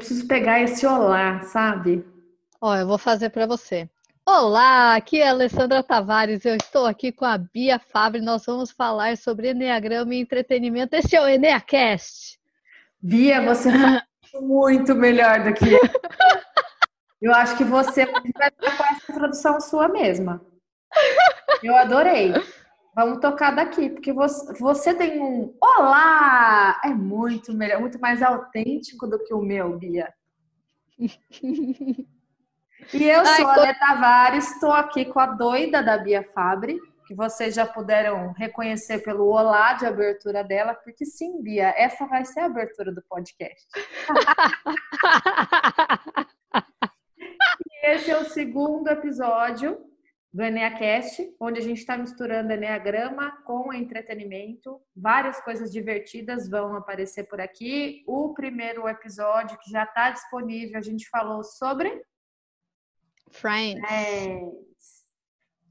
Eu preciso pegar esse olá, sabe? Ó, eu vou fazer para você. Olá, aqui é a Alessandra Tavares. Eu estou aqui com a Bia Fabre. Nós vamos falar sobre Enneagrama e entretenimento. Esse é o Enneacast. Bia, você faz muito melhor do que eu. Eu acho que você vai com essa introdução sua mesma. Eu adorei. Vamos tocar daqui, porque você, você tem um olá! É muito melhor, muito mais autêntico do que o meu, Bia. E eu sou a Lê Tavares, estou aqui com a doida da Bia Fabre, que vocês já puderam reconhecer pelo olá de abertura dela, porque sim, Bia, essa vai ser a abertura do podcast. e esse é o segundo episódio do EneaCast, onde a gente está misturando Enneagrama com entretenimento. Várias coisas divertidas vão aparecer por aqui. O primeiro episódio, que já está disponível, a gente falou sobre. Friends. Friends.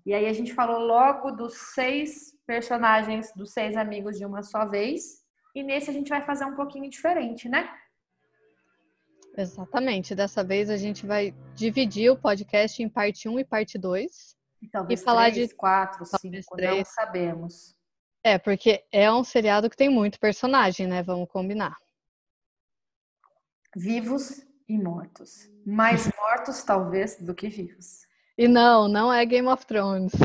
E aí a gente falou logo dos seis personagens, dos seis amigos de uma só vez. E nesse a gente vai fazer um pouquinho diferente, né? Exatamente. Dessa vez a gente vai dividir o podcast em parte 1 e parte 2. Talvez e falar três, de quatro, cinco, três. não sabemos. É, porque é um seriado que tem muito personagem, né? Vamos combinar. Vivos e mortos. Mais mortos, talvez, do que vivos. E não, não é Game of Thrones.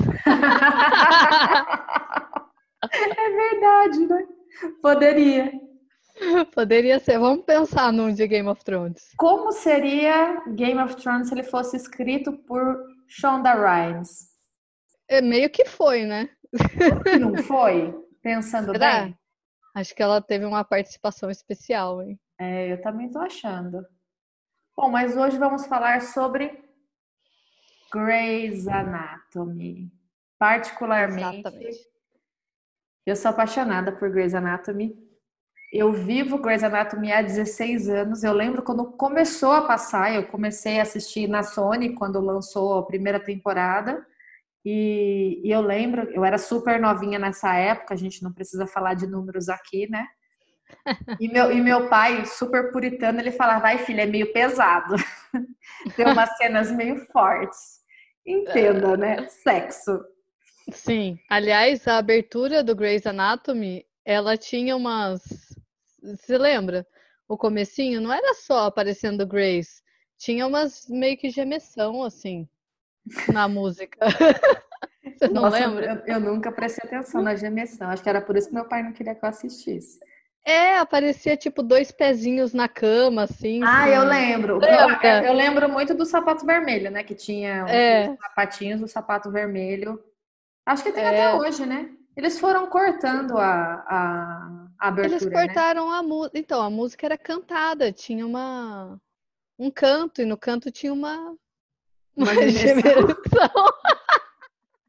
é verdade, né? Poderia. Poderia ser. Vamos pensar num de Game of Thrones. Como seria Game of Thrones se ele fosse escrito por Shonda Rhimes? É meio que foi, né? Não foi? Pensando Será? bem. Acho que ela teve uma participação especial, hein? É, eu também tô achando. Bom, mas hoje vamos falar sobre Grey's Anatomy. Particularmente. Exatamente. Eu sou apaixonada por Grey's Anatomy. Eu vivo Grey's Anatomy há 16 anos. Eu lembro quando começou a passar, eu comecei a assistir na Sony quando lançou a primeira temporada. E, e, eu lembro, eu era super novinha nessa época, a gente não precisa falar de números aqui, né? E meu, e meu pai, super puritano, ele falava, vai filha, é meio pesado. Tem umas cenas meio fortes. Entenda, né? Sexo. Sim. Aliás, a abertura do Grey's Anatomy, ela tinha umas você lembra? O comecinho não era só aparecendo Grace, tinha umas meio que gemessão assim na música. Você não Nossa, lembra? Eu, eu, nunca prestei atenção na gemessão. Acho que era por isso que meu pai não queria que eu assistisse. É, aparecia tipo dois pezinhos na cama, assim. Ah, eu lembro. Eu, eu, lembro muito do sapato vermelho, né? Que tinha é. os sapatinhos do sapato vermelho. Acho que tem é. até hoje, né? Eles foram cortando a, a, a abertura. Eles né? cortaram né? a música. Então, a música era cantada, tinha uma um canto, e no canto tinha uma, uma, uma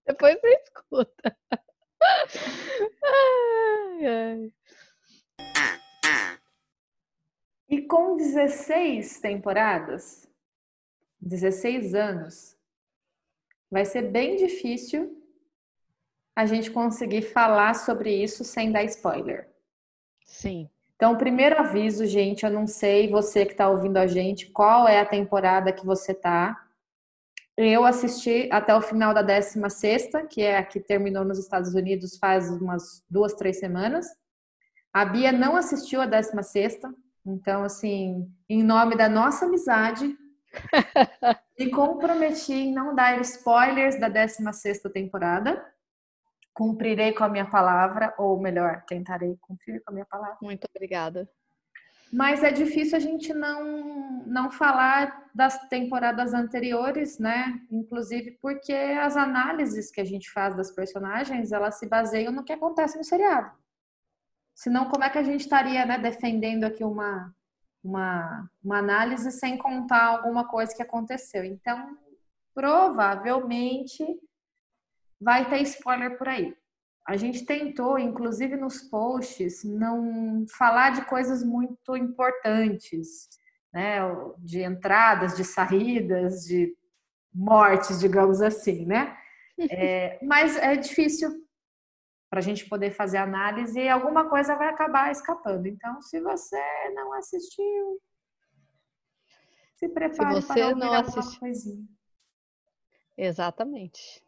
Depois você escuta. Ai, ai. E com 16 temporadas, 16 anos, vai ser bem difícil a gente conseguir falar sobre isso sem dar spoiler. Sim. Então, primeiro aviso, gente, eu não sei você que está ouvindo a gente, qual é a temporada que você tá. Eu assisti até o final da 16, que é a que terminou nos Estados Unidos faz umas duas, três semanas. A Bia não assistiu a 16, então, assim, em nome da nossa amizade, me comprometi em não dar spoilers da 16 temporada cumprirei com a minha palavra, ou melhor, tentarei cumprir com a minha palavra. Muito obrigada. Mas é difícil a gente não, não falar das temporadas anteriores, né? Inclusive porque as análises que a gente faz das personagens, elas se baseiam no que acontece no seriado. Senão, como é que a gente estaria né, defendendo aqui uma, uma, uma análise sem contar alguma coisa que aconteceu? Então, provavelmente vai ter spoiler por aí. A gente tentou, inclusive nos posts, não falar de coisas muito importantes, né? De entradas, de saídas, de mortes, digamos assim, né? É, mas é difícil para a gente poder fazer análise e alguma coisa vai acabar escapando. Então, se você não assistiu, se prepare se você não assistiu. Exatamente.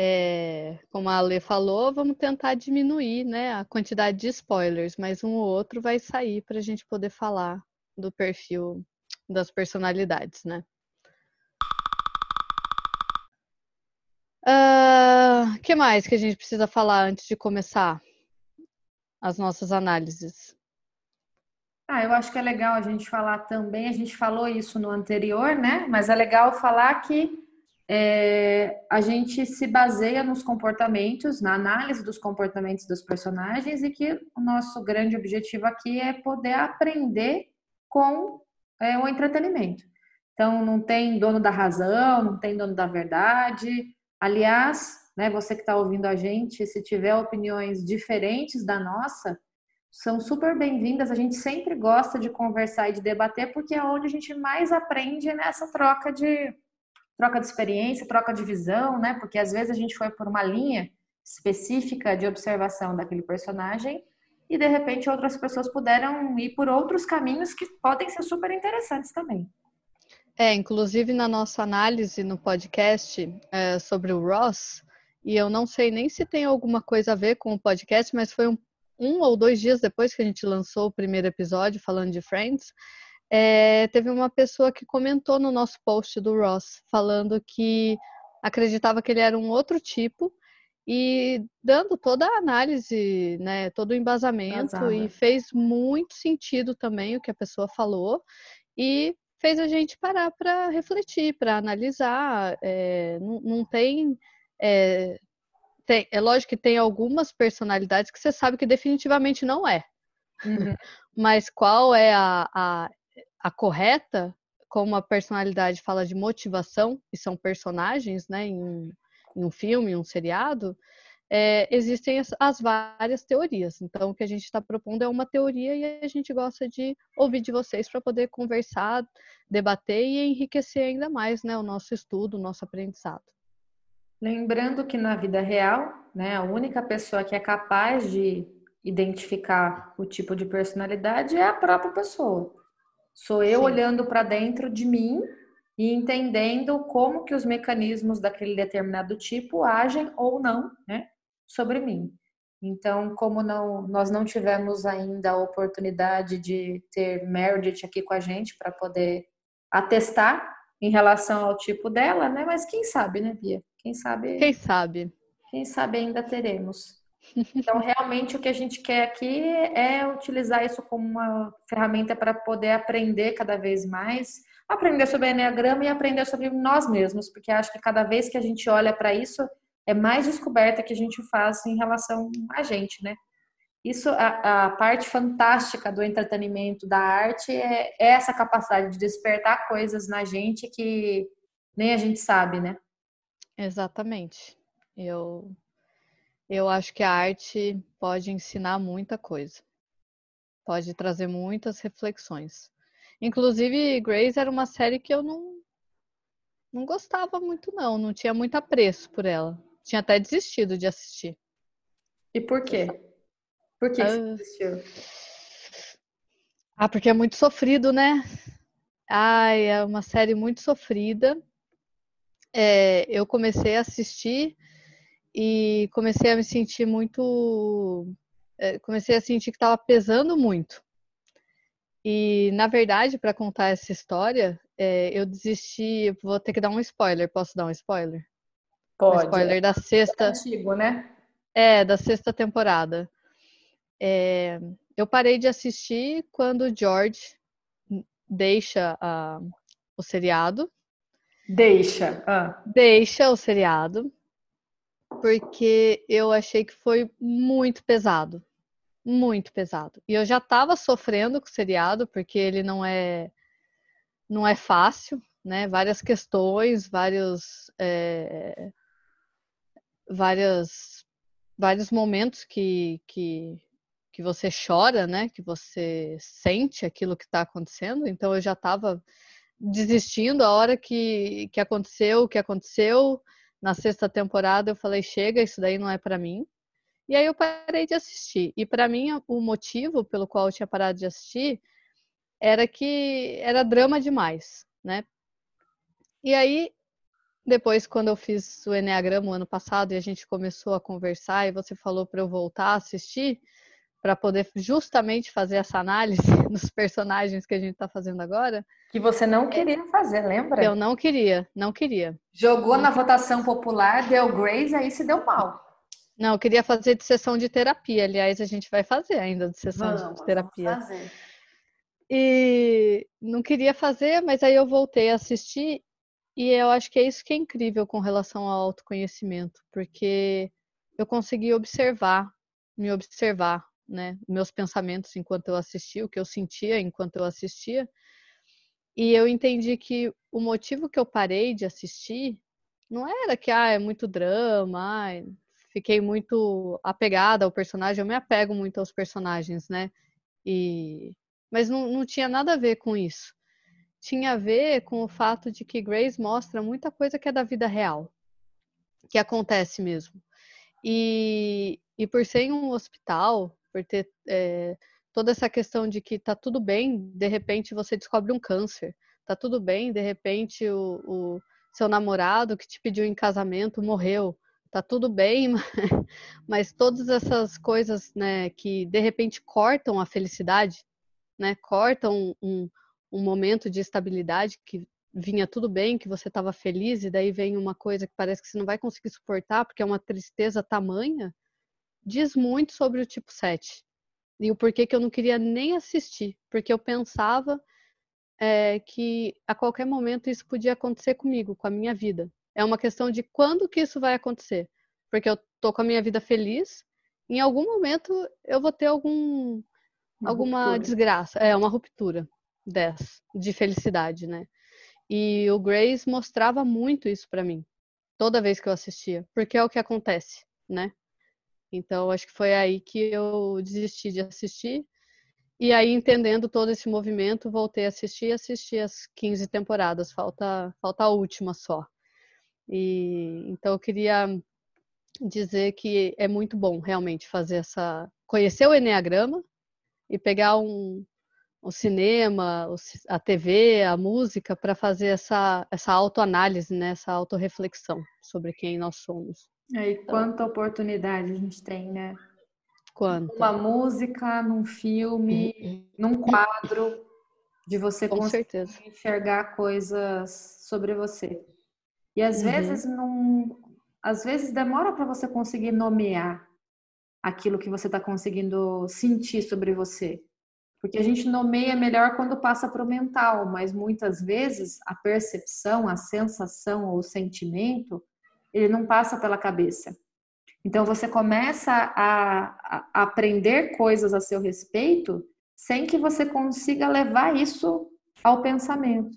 É, como a Ale falou, vamos tentar diminuir né, a quantidade de spoilers, mas um ou outro vai sair para a gente poder falar do perfil das personalidades, né? O uh, ah, que mais que a gente precisa falar antes de começar as nossas análises? Ah, eu acho que é legal a gente falar também, a gente falou isso no anterior, né? Mas é legal falar que é, a gente se baseia nos comportamentos, na análise dos comportamentos dos personagens e que o nosso grande objetivo aqui é poder aprender com é, o entretenimento. Então, não tem dono da razão, não tem dono da verdade. Aliás, né, você que está ouvindo a gente, se tiver opiniões diferentes da nossa, são super bem-vindas. A gente sempre gosta de conversar e de debater, porque é onde a gente mais aprende nessa troca de troca de experiência, troca de visão, né? Porque às vezes a gente foi por uma linha específica de observação daquele personagem e de repente outras pessoas puderam ir por outros caminhos que podem ser super interessantes também. É, inclusive na nossa análise no podcast é, sobre o Ross, e eu não sei nem se tem alguma coisa a ver com o podcast, mas foi um, um ou dois dias depois que a gente lançou o primeiro episódio falando de Friends, é, teve uma pessoa que comentou no nosso post do Ross, falando que acreditava que ele era um outro tipo e dando toda a análise, né, todo o embasamento e fez muito sentido também o que a pessoa falou e fez a gente parar para refletir, para analisar. É, não, não, tem, é, tem, é lógico que tem algumas personalidades que você sabe que definitivamente não é. Uhum. Mas qual é a, a a correta, como a personalidade fala de motivação, e são personagens, né, em, em um filme, em um seriado, é, existem as, as, várias teorias. Então, o que a gente está propondo é uma teoria e a gente gosta de ouvir de vocês para poder conversar, debater e enriquecer ainda mais né, o nosso estudo, o nosso aprendizado. Lembrando que na vida real, né, a única pessoa que é capaz de identificar o tipo de personalidade é a própria pessoa. Sou eu Sim. olhando para dentro de mim e entendendo como que os mecanismos daquele determinado tipo agem ou não, né, sobre mim. Então, como não, nós não tivemos ainda a oportunidade de ter Meredith aqui com a gente para poder atestar em relação ao tipo dela, né? Mas quem sabe, né, Bia? Quem sabe? Quem sabe? Quem sabe ainda teremos. Então, realmente, o que a gente quer aqui é utilizar isso como uma ferramenta para poder aprender cada vez mais, aprender sobre Enneagrama e aprender sobre nós mesmos, porque acho que cada vez que a gente olha para isso, é mais descoberta que a gente faz em relação a gente, né? Isso, a, a parte fantástica do entretenimento, da arte, é, é essa capacidade de despertar coisas na gente que nem a gente sabe, né? Exatamente. Eu eu acho que a arte pode ensinar muita coisa. Pode trazer muitas reflexões. Inclusive, Grace era uma série que eu não, não gostava muito, não. Não tinha muito apreço por ela. Tinha até desistido de assistir. E por quê? Por que ah, você desistiu? Ah, porque é muito sofrido, né? Ai, é uma série muito sofrida. É, eu comecei a assistir e comecei a me sentir muito. Eh, comecei a sentir que estava pesando muito. E, na verdade, para contar essa história, é, eu desisti. Vou ter que dar um spoiler. Posso dar um spoiler? Pode. Um spoiler da sexta. É antigo, né? É, da sexta temporada. É, eu parei de assistir quando o George deixa a, o seriado. Deixa. Ah. Deixa o seriado porque eu achei que foi muito pesado. Muito pesado. E eu já estava sofrendo com o seriado, porque ele não é não é fácil, né? Várias questões, vários é, várias, vários momentos que, que, que você chora, né? Que você sente aquilo que está acontecendo. Então eu já estava desistindo a hora que, que aconteceu o que aconteceu na sexta temporada eu falei chega, isso daí não é para mim. E aí eu parei de assistir. E para mim o motivo pelo qual eu tinha parado de assistir era que era drama demais, né? E aí, depois, quando eu fiz o Enneagrama ano passado e a gente começou a conversar e você falou para eu voltar a assistir, para poder justamente fazer essa análise dos personagens que a gente está fazendo agora. Que você não queria fazer, lembra? Eu não queria, não queria. Jogou não na votação popular, deu Grace, aí se deu mal. Não, eu queria fazer de sessão de terapia. Aliás, a gente vai fazer ainda de sessão vamos, de terapia. Vamos fazer. E não queria fazer, mas aí eu voltei a assistir e eu acho que é isso que é incrível com relação ao autoconhecimento, porque eu consegui observar, me observar, né, meus pensamentos enquanto eu assistia, o que eu sentia enquanto eu assistia. E eu entendi que o motivo que eu parei de assistir não era que ah, é muito drama, fiquei muito apegada ao personagem, eu me apego muito aos personagens, né? E mas não, não tinha nada a ver com isso tinha a ver com o fato de que Grace mostra muita coisa que é da vida real, que acontece mesmo. E, e por ser em um hospital, por ter é, toda essa questão de que tá tudo bem, de repente você descobre um câncer, tá tudo bem, de repente o, o seu namorado que te pediu em casamento morreu, tá tudo bem, mas, mas todas essas coisas, né, que de repente cortam a felicidade, né, cortam um, um momento de estabilidade que vinha tudo bem, que você estava feliz, e daí vem uma coisa que parece que você não vai conseguir suportar, porque é uma tristeza tamanha, diz muito sobre o tipo 7. E o porquê que eu não queria nem assistir, porque eu pensava é, que a qualquer momento isso podia acontecer comigo, com a minha vida. É uma questão de quando que isso vai acontecer. Porque eu tô com a minha vida feliz, em algum momento eu vou ter algum, uma alguma ruptura. desgraça, é uma ruptura dessa, de felicidade, né? E o Grace mostrava muito isso para mim, toda vez que eu assistia, porque é o que acontece, né? Então, acho que foi aí que eu desisti de assistir. E aí, entendendo todo esse movimento, voltei a assistir e assisti as 15 temporadas. Falta, falta a última só. E então eu queria dizer que é muito bom realmente fazer essa conhecer o Enneagrama e pegar um, o cinema, a TV, a música, para fazer essa, essa autoanálise, né? essa autorreflexão sobre quem nós somos. É, e então, quanta oportunidade a gente tem, né? Quanto? Uma música, num filme, uhum. num quadro, de você Com conseguir certeza. enxergar coisas sobre você. E às uhum. vezes não, às vezes demora para você conseguir nomear aquilo que você está conseguindo sentir sobre você. Porque a gente nomeia melhor quando passa para o mental, mas muitas vezes a percepção, a sensação ou o sentimento, ele não passa pela cabeça. Então você começa a, a aprender coisas a seu respeito sem que você consiga levar isso ao pensamento.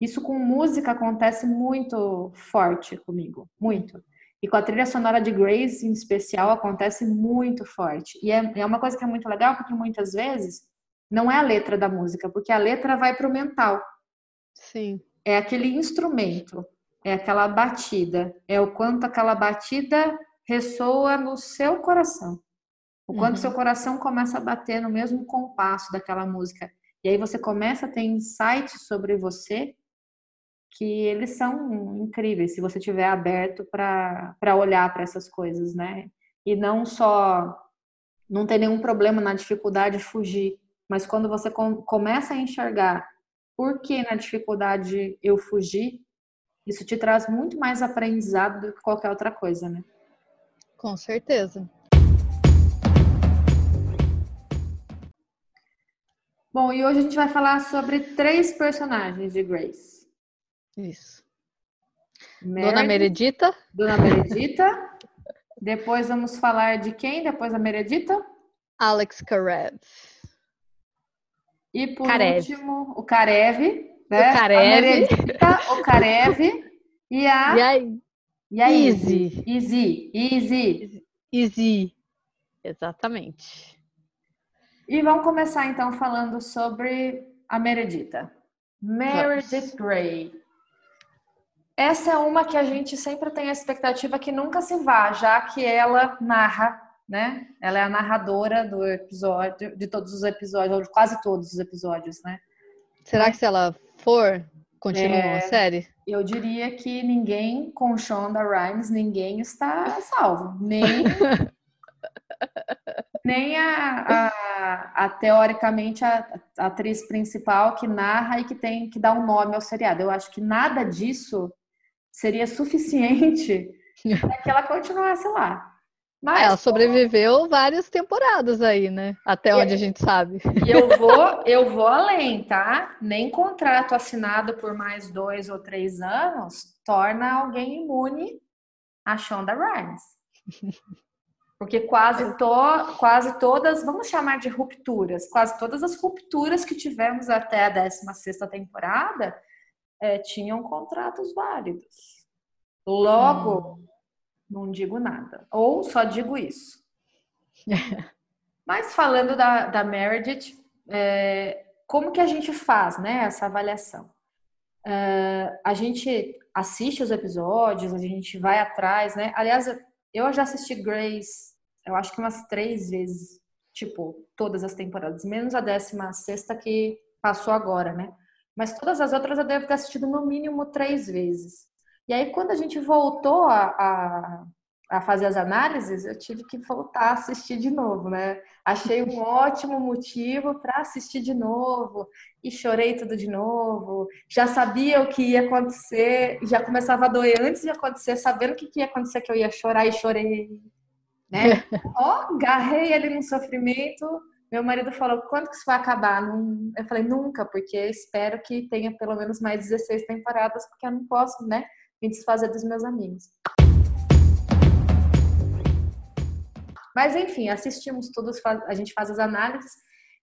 Isso com música acontece muito forte comigo, muito. E com a trilha sonora de Grace, em especial, acontece muito forte. E é, é uma coisa que é muito legal, porque muitas vezes não é a letra da música, porque a letra vai para o mental. Sim. É aquele instrumento, é aquela batida, é o quanto aquela batida ressoa no seu coração. O quanto uhum. seu coração começa a bater no mesmo compasso daquela música. E aí você começa a ter insights sobre você que eles são incríveis se você tiver aberto para olhar para essas coisas, né? E não só não ter nenhum problema na dificuldade de fugir, mas quando você com, começa a enxergar por que na dificuldade eu fugi, isso te traz muito mais aprendizado do que qualquer outra coisa, né? Com certeza. Bom, e hoje a gente vai falar sobre três personagens de Grace. Isso. Dona Meredita. Dona Meredita. Depois vamos falar de quem depois da Meredita? Alex Karev. E por Karev. último, o Karev, né? O Karev. A o Karev e a... E a, e a Easy. Easy. Easy. Easy. Exatamente. E vamos começar então falando sobre a Meredita. Meredith Grey. Essa é uma que a gente sempre tem a expectativa que nunca se vá, já que ela narra né? Ela é a narradora do episódio, de todos os episódios, ou de quase todos os episódios, né? Será que se ela for, continua é, a série? Eu diria que ninguém com Shonda Rhimes, ninguém está salvo. Nem, nem a, a, a teoricamente a, a, atriz principal que narra e que tem que dar um nome ao seriado. Eu acho que nada disso seria suficiente para que ela continuasse lá. Mas, ela sobreviveu várias temporadas aí, né? Até onde a gente sabe. E eu vou, eu vou além, tá? Nem contrato assinado por mais dois ou três anos torna alguém imune a Shonda Rhimes. Porque quase, to, quase todas, vamos chamar de rupturas, quase todas as rupturas que tivemos até a 16 temporada é, tinham contratos válidos. Logo, hum não digo nada. Ou só digo isso. Mas falando da, da Meredith, é, como que a gente faz né, essa avaliação? É, a gente assiste os episódios, a gente vai atrás, né? Aliás, eu já assisti Grace, eu acho que umas três vezes, tipo, todas as temporadas, menos a décima sexta que passou agora, né? Mas todas as outras eu devo ter assistido no mínimo três vezes. E aí, quando a gente voltou a, a, a, fazer as análises, eu tive que voltar a assistir de novo, né? Achei um ótimo motivo para assistir de novo e chorei tudo de novo. Já sabia o que ia acontecer, já começava a doer antes de acontecer, sabendo o que ia acontecer, que eu ia chorar e chorei, né? Ó, oh, garrei ali no sofrimento. Meu marido falou: quando que isso vai acabar? Eu falei: nunca, porque espero que tenha pelo menos mais 16 temporadas, porque eu não posso, né? Me desfazer dos meus amigos. Mas enfim, assistimos todos, a gente faz as análises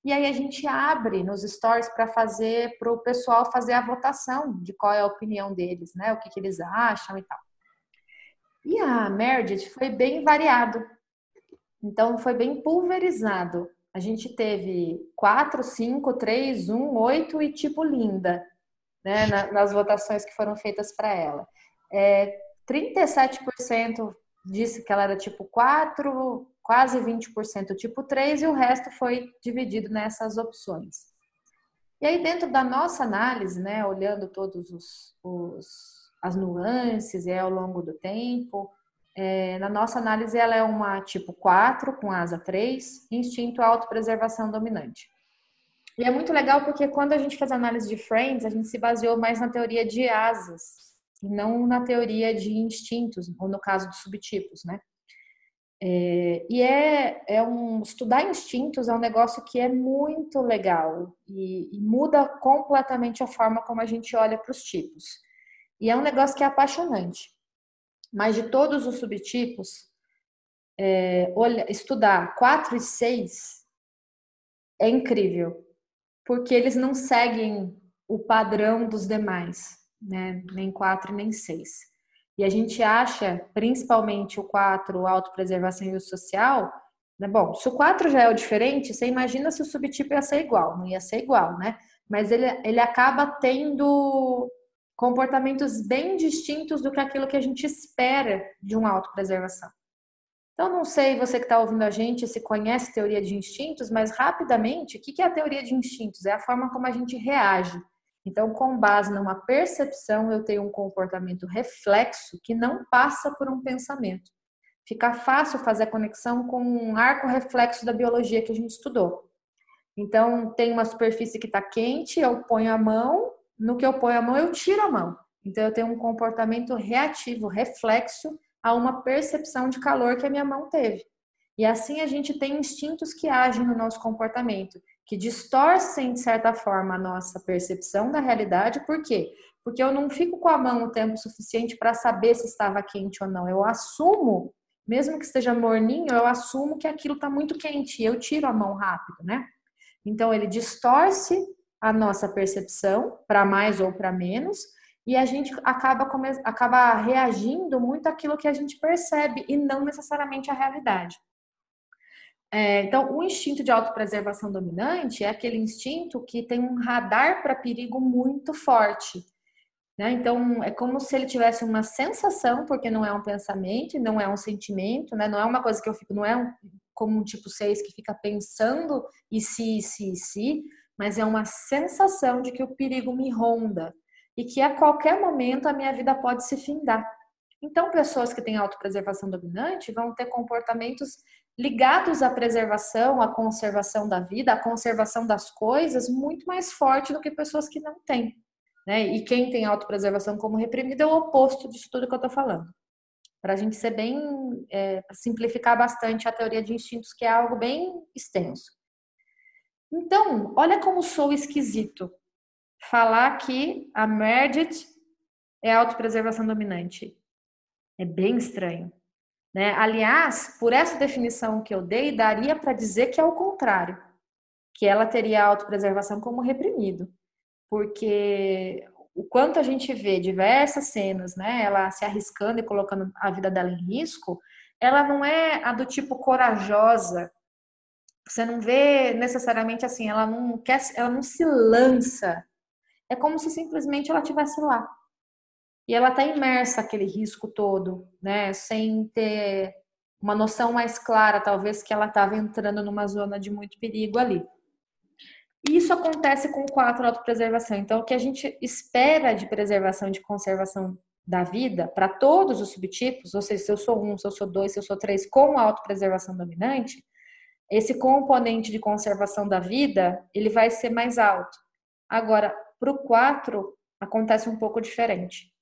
e aí a gente abre nos stories para fazer para o pessoal fazer a votação de qual é a opinião deles, né? O que, que eles acham e tal. E a Meredith foi bem variado. Então foi bem pulverizado. A gente teve 4, 5, 3, 1, 8 e tipo linda, né? nas votações que foram feitas para ela. É, 37% disse que ela era tipo 4, quase 20% tipo 3 e o resto foi dividido nessas opções. E aí dentro da nossa análise, né, olhando todos os, os as nuances e ao longo do tempo, é, na nossa análise ela é uma tipo 4 com asa 3, instinto autopreservação dominante. E é muito legal porque quando a gente fez análise de Friends, a gente se baseou mais na teoria de asas, e não na teoria de instintos, ou no caso dos subtipos, né? É, e é, é um estudar instintos é um negócio que é muito legal e, e muda completamente a forma como a gente olha para os tipos. E é um negócio que é apaixonante. Mas de todos os subtipos, é, olha, estudar 4 e 6 é incrível, porque eles não seguem o padrão dos demais né? Nem quatro nem seis. E a gente acha, principalmente o quatro, autopreservação e o social, né? Bom, se o quatro já é o diferente, você imagina se o subtipo ia ser igual, não ia ser igual, né? Mas ele, ele acaba tendo comportamentos bem distintos do que aquilo que a gente espera de uma autopreservação. Então, não sei você que está ouvindo a gente se conhece teoria de instintos, mas rapidamente, o que é a teoria de instintos? É a forma como a gente reage então, com base numa percepção, eu tenho um comportamento reflexo que não passa por um pensamento. Fica fácil fazer a conexão com um arco reflexo da biologia que a gente estudou. Então, tem uma superfície que está quente, eu ponho a mão, no que eu ponho a mão, eu tiro a mão. Então, eu tenho um comportamento reativo, reflexo a uma percepção de calor que a minha mão teve. E assim a gente tem instintos que agem no nosso comportamento que distorcem, de certa forma, a nossa percepção da realidade. Por quê? Porque eu não fico com a mão o tempo suficiente para saber se estava quente ou não. Eu assumo, mesmo que esteja morninho, eu assumo que aquilo está muito quente e eu tiro a mão rápido, né? Então, ele distorce a nossa percepção para mais ou para menos e a gente acaba, acaba reagindo muito àquilo que a gente percebe e não necessariamente à realidade. É, então, o instinto de autopreservação dominante é aquele instinto que tem um radar para perigo muito forte. Né? Então, é como se ele tivesse uma sensação, porque não é um pensamento, não é um sentimento, né? não é uma coisa que eu fico, não é um, como um tipo 6 que fica pensando e se, se, se, mas é uma sensação de que o perigo me ronda e que a qualquer momento a minha vida pode se findar. Então, pessoas que têm autopreservação dominante vão ter comportamentos ligados à preservação, à conservação da vida, à conservação das coisas, muito mais forte do que pessoas que não têm. Né? E quem tem autopreservação como reprimido é o oposto disso tudo que eu estou falando. Para a gente ser bem, é, simplificar bastante a teoria de instintos, que é algo bem extenso. Então, olha como sou esquisito falar que a Meredith é autopreservação dominante. É bem estranho. Né? Aliás, por essa definição que eu dei, daria para dizer que é o contrário, que ela teria a autopreservação como reprimido porque o quanto a gente vê diversas cenas, né, ela se arriscando e colocando a vida dela em risco, ela não é a do tipo corajosa. Você não vê necessariamente assim, ela não quer, ela não se lança. É como se simplesmente ela tivesse lá. E ela está imersa aquele risco todo, né, sem ter uma noção mais clara, talvez que ela estava entrando numa zona de muito perigo ali. Isso acontece com quatro autopreservação. Então, o que a gente espera de preservação de conservação da vida para todos os subtipos, ou seja, se eu sou um, se eu sou dois, se eu sou três, com a autopreservação dominante, esse componente de conservação da vida ele vai ser mais alto. Agora, para o quatro acontece um pouco diferente.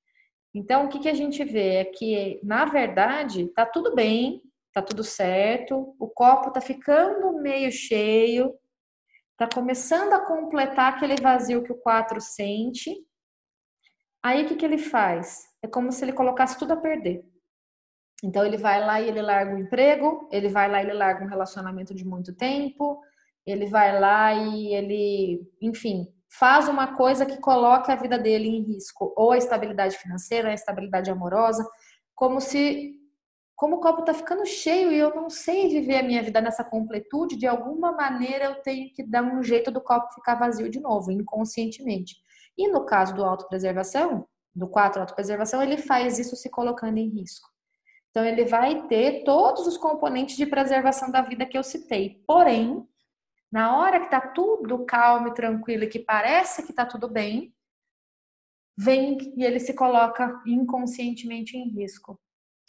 Então, o que, que a gente vê é que, na verdade, tá tudo bem, tá tudo certo, o copo tá ficando meio cheio, Está começando a completar aquele vazio que o 4 sente. Aí o que, que ele faz? É como se ele colocasse tudo a perder. Então ele vai lá e ele larga o emprego, ele vai lá e ele larga um relacionamento de muito tempo, ele vai lá e ele, enfim, faz uma coisa que coloca a vida dele em risco, ou a estabilidade financeira, a estabilidade amorosa, como se como o copo está ficando cheio e eu não sei viver a minha vida nessa completude, de alguma maneira eu tenho que dar um jeito do copo ficar vazio de novo, inconscientemente. E no caso do autopreservação, do 4 autopreservação, ele faz isso se colocando em risco. Então ele vai ter todos os componentes de preservação da vida que eu citei. Porém, na hora que está tudo calmo e tranquilo e que parece que está tudo bem, vem e ele se coloca inconscientemente em risco.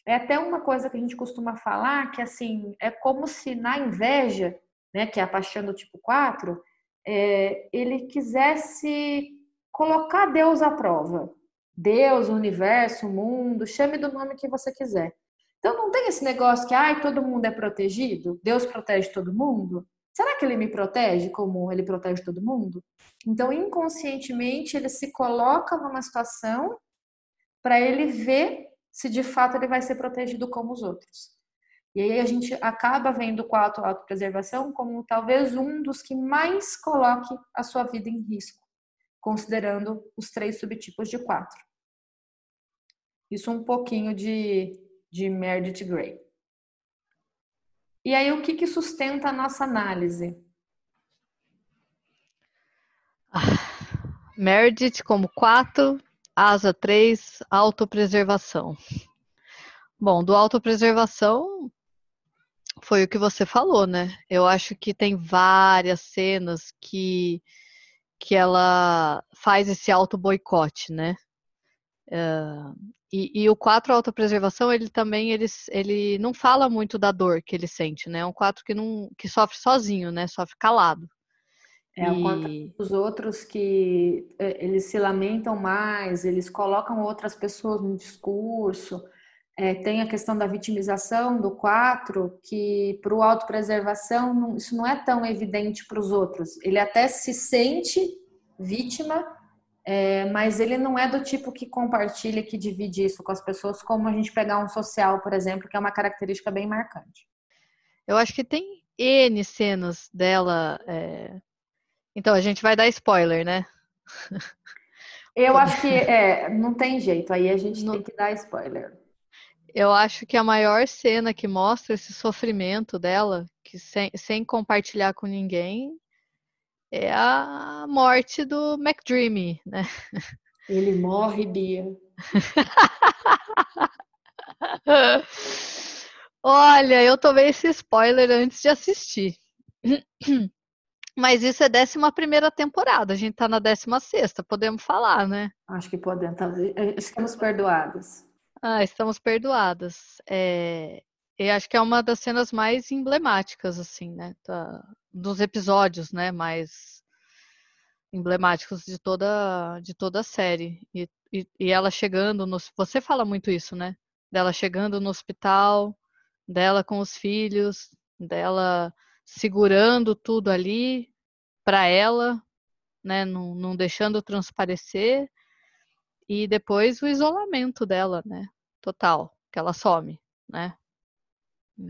É até uma coisa que a gente costuma falar que assim, é como se na inveja, né, que é a paixão do tipo 4, é, ele quisesse colocar Deus à prova. Deus, o universo, o mundo, chame do nome que você quiser. Então não tem esse negócio que ai, todo mundo é protegido, Deus protege todo mundo. Será que ele me protege como ele protege todo mundo? Então, inconscientemente, ele se coloca numa situação para ele ver se de fato ele vai ser protegido como os outros. E aí a gente acaba vendo o auto autopreservação como talvez um dos que mais coloque a sua vida em risco, considerando os três subtipos de quatro. Isso um pouquinho de, de Meredith Grey. E aí o que, que sustenta a nossa análise? Ah, Meredith como quatro, Asa 3, autopreservação. Bom, do autopreservação foi o que você falou, né? Eu acho que tem várias cenas que, que ela faz esse auto-boicote, né? Uh, e, e, o 4 autopreservação, ele também ele, ele não fala muito da dor que ele sente, né? É um 4 que, não, que sofre sozinho, né? Sofre calado. É, e... os outros que é, eles se lamentam mais, eles colocam outras pessoas no discurso. É, tem a questão da vitimização do 4, que para o autopreservação não, isso não é tão evidente para os outros. Ele até se sente vítima, é, mas ele não é do tipo que compartilha, que divide isso com as pessoas, como a gente pegar um social, por exemplo, que é uma característica bem marcante. Eu acho que tem N cenas dela é, então, a gente vai dar spoiler, né? Eu acho que é, não tem jeito, aí a gente não... tem que dar spoiler. Eu acho que a maior cena que mostra esse sofrimento dela, que sem, sem compartilhar com ninguém, é a morte do McDreamy, né? Ele morre, Bia. Olha, eu tomei esse spoiler antes de assistir. Mas isso é décima primeira temporada, a gente tá na décima sexta, podemos falar, né? Acho que podemos, é, estamos perdoadas. Ah, estamos perdoadas. É, eu acho que é uma das cenas mais emblemáticas, assim, né? Da, dos episódios, né? Mais emblemáticos de toda, de toda a série. E, e, e ela chegando no. Você fala muito isso, né? Dela chegando no hospital, dela com os filhos, dela segurando tudo ali para ela, né, não, não deixando transparecer, e depois o isolamento dela, né, total, que ela some, né.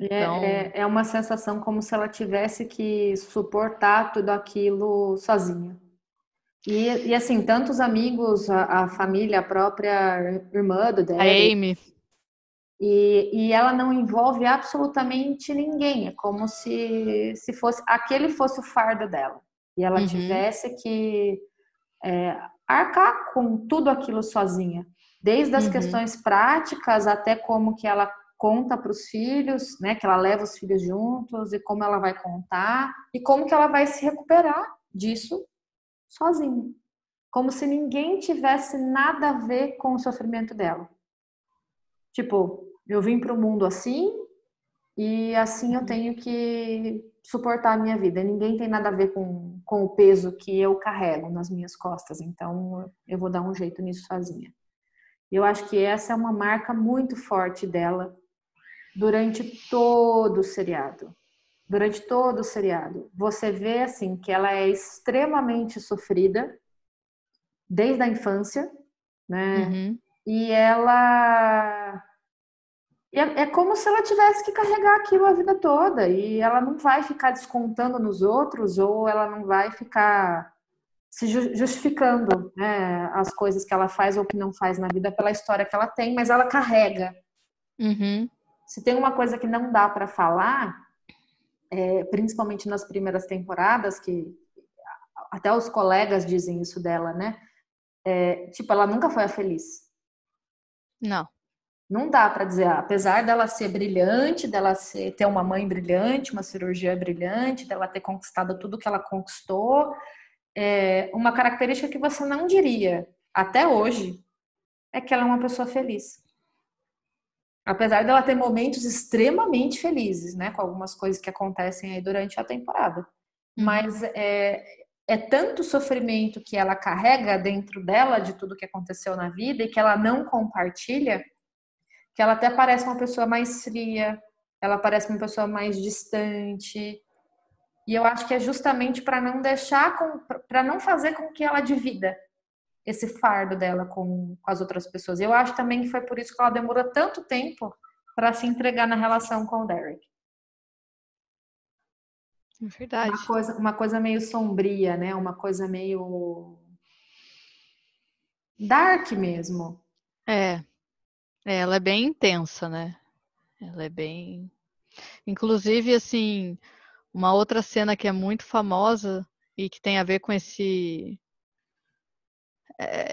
É, então... É, é uma sensação como se ela tivesse que suportar tudo aquilo sozinha. E, e assim, tantos amigos, a, a família, a própria irmã do Derek. A Amy. E, e ela não envolve absolutamente ninguém. É como se, se fosse aquele fosse o fardo dela. E ela uhum. tivesse que é, arcar com tudo aquilo sozinha. Desde as uhum. questões práticas até como que ela conta para os filhos, né? Que ela leva os filhos juntos e como ela vai contar e como que ela vai se recuperar disso sozinha, como se ninguém tivesse nada a ver com o sofrimento dela. Tipo, eu vim para o mundo assim e assim eu tenho que suportar a minha vida. Ninguém tem nada a ver com, com o peso que eu carrego nas minhas costas, então eu vou dar um jeito nisso sozinha. Eu acho que essa é uma marca muito forte dela durante todo o seriado. Durante todo o seriado. Você vê assim que ela é extremamente sofrida desde a infância, né? Uhum. E ela é, é como se ela tivesse que carregar aquilo a vida toda e ela não vai ficar descontando nos outros ou ela não vai ficar se justificando né, as coisas que ela faz ou que não faz na vida pela história que ela tem, mas ela carrega. Uhum. Se tem uma coisa que não dá para falar, é, principalmente nas primeiras temporadas, que até os colegas dizem isso dela, né? É, tipo, ela nunca foi a feliz. Não. Não dá para dizer, apesar dela ser brilhante, dela ser, ter uma mãe brilhante, uma cirurgia brilhante, dela ter conquistado tudo que ela conquistou, é, uma característica que você não diria até hoje é que ela é uma pessoa feliz. Apesar dela ter momentos extremamente felizes, né, com algumas coisas que acontecem aí durante a temporada. Uhum. Mas é, é tanto sofrimento que ela carrega dentro dela de tudo que aconteceu na vida e que ela não compartilha que ela até parece uma pessoa mais fria, ela parece uma pessoa mais distante. E eu acho que é justamente para não deixar, para não fazer com que ela divida esse fardo dela com, com as outras pessoas. Eu acho também que foi por isso que ela demorou tanto tempo para se entregar na relação com o Derek. É verdade. Uma coisa, uma coisa meio sombria, né? Uma coisa meio dark mesmo. É. É, ela é bem intensa, né? Ela é bem. Inclusive, assim, uma outra cena que é muito famosa e que tem a ver com esse é,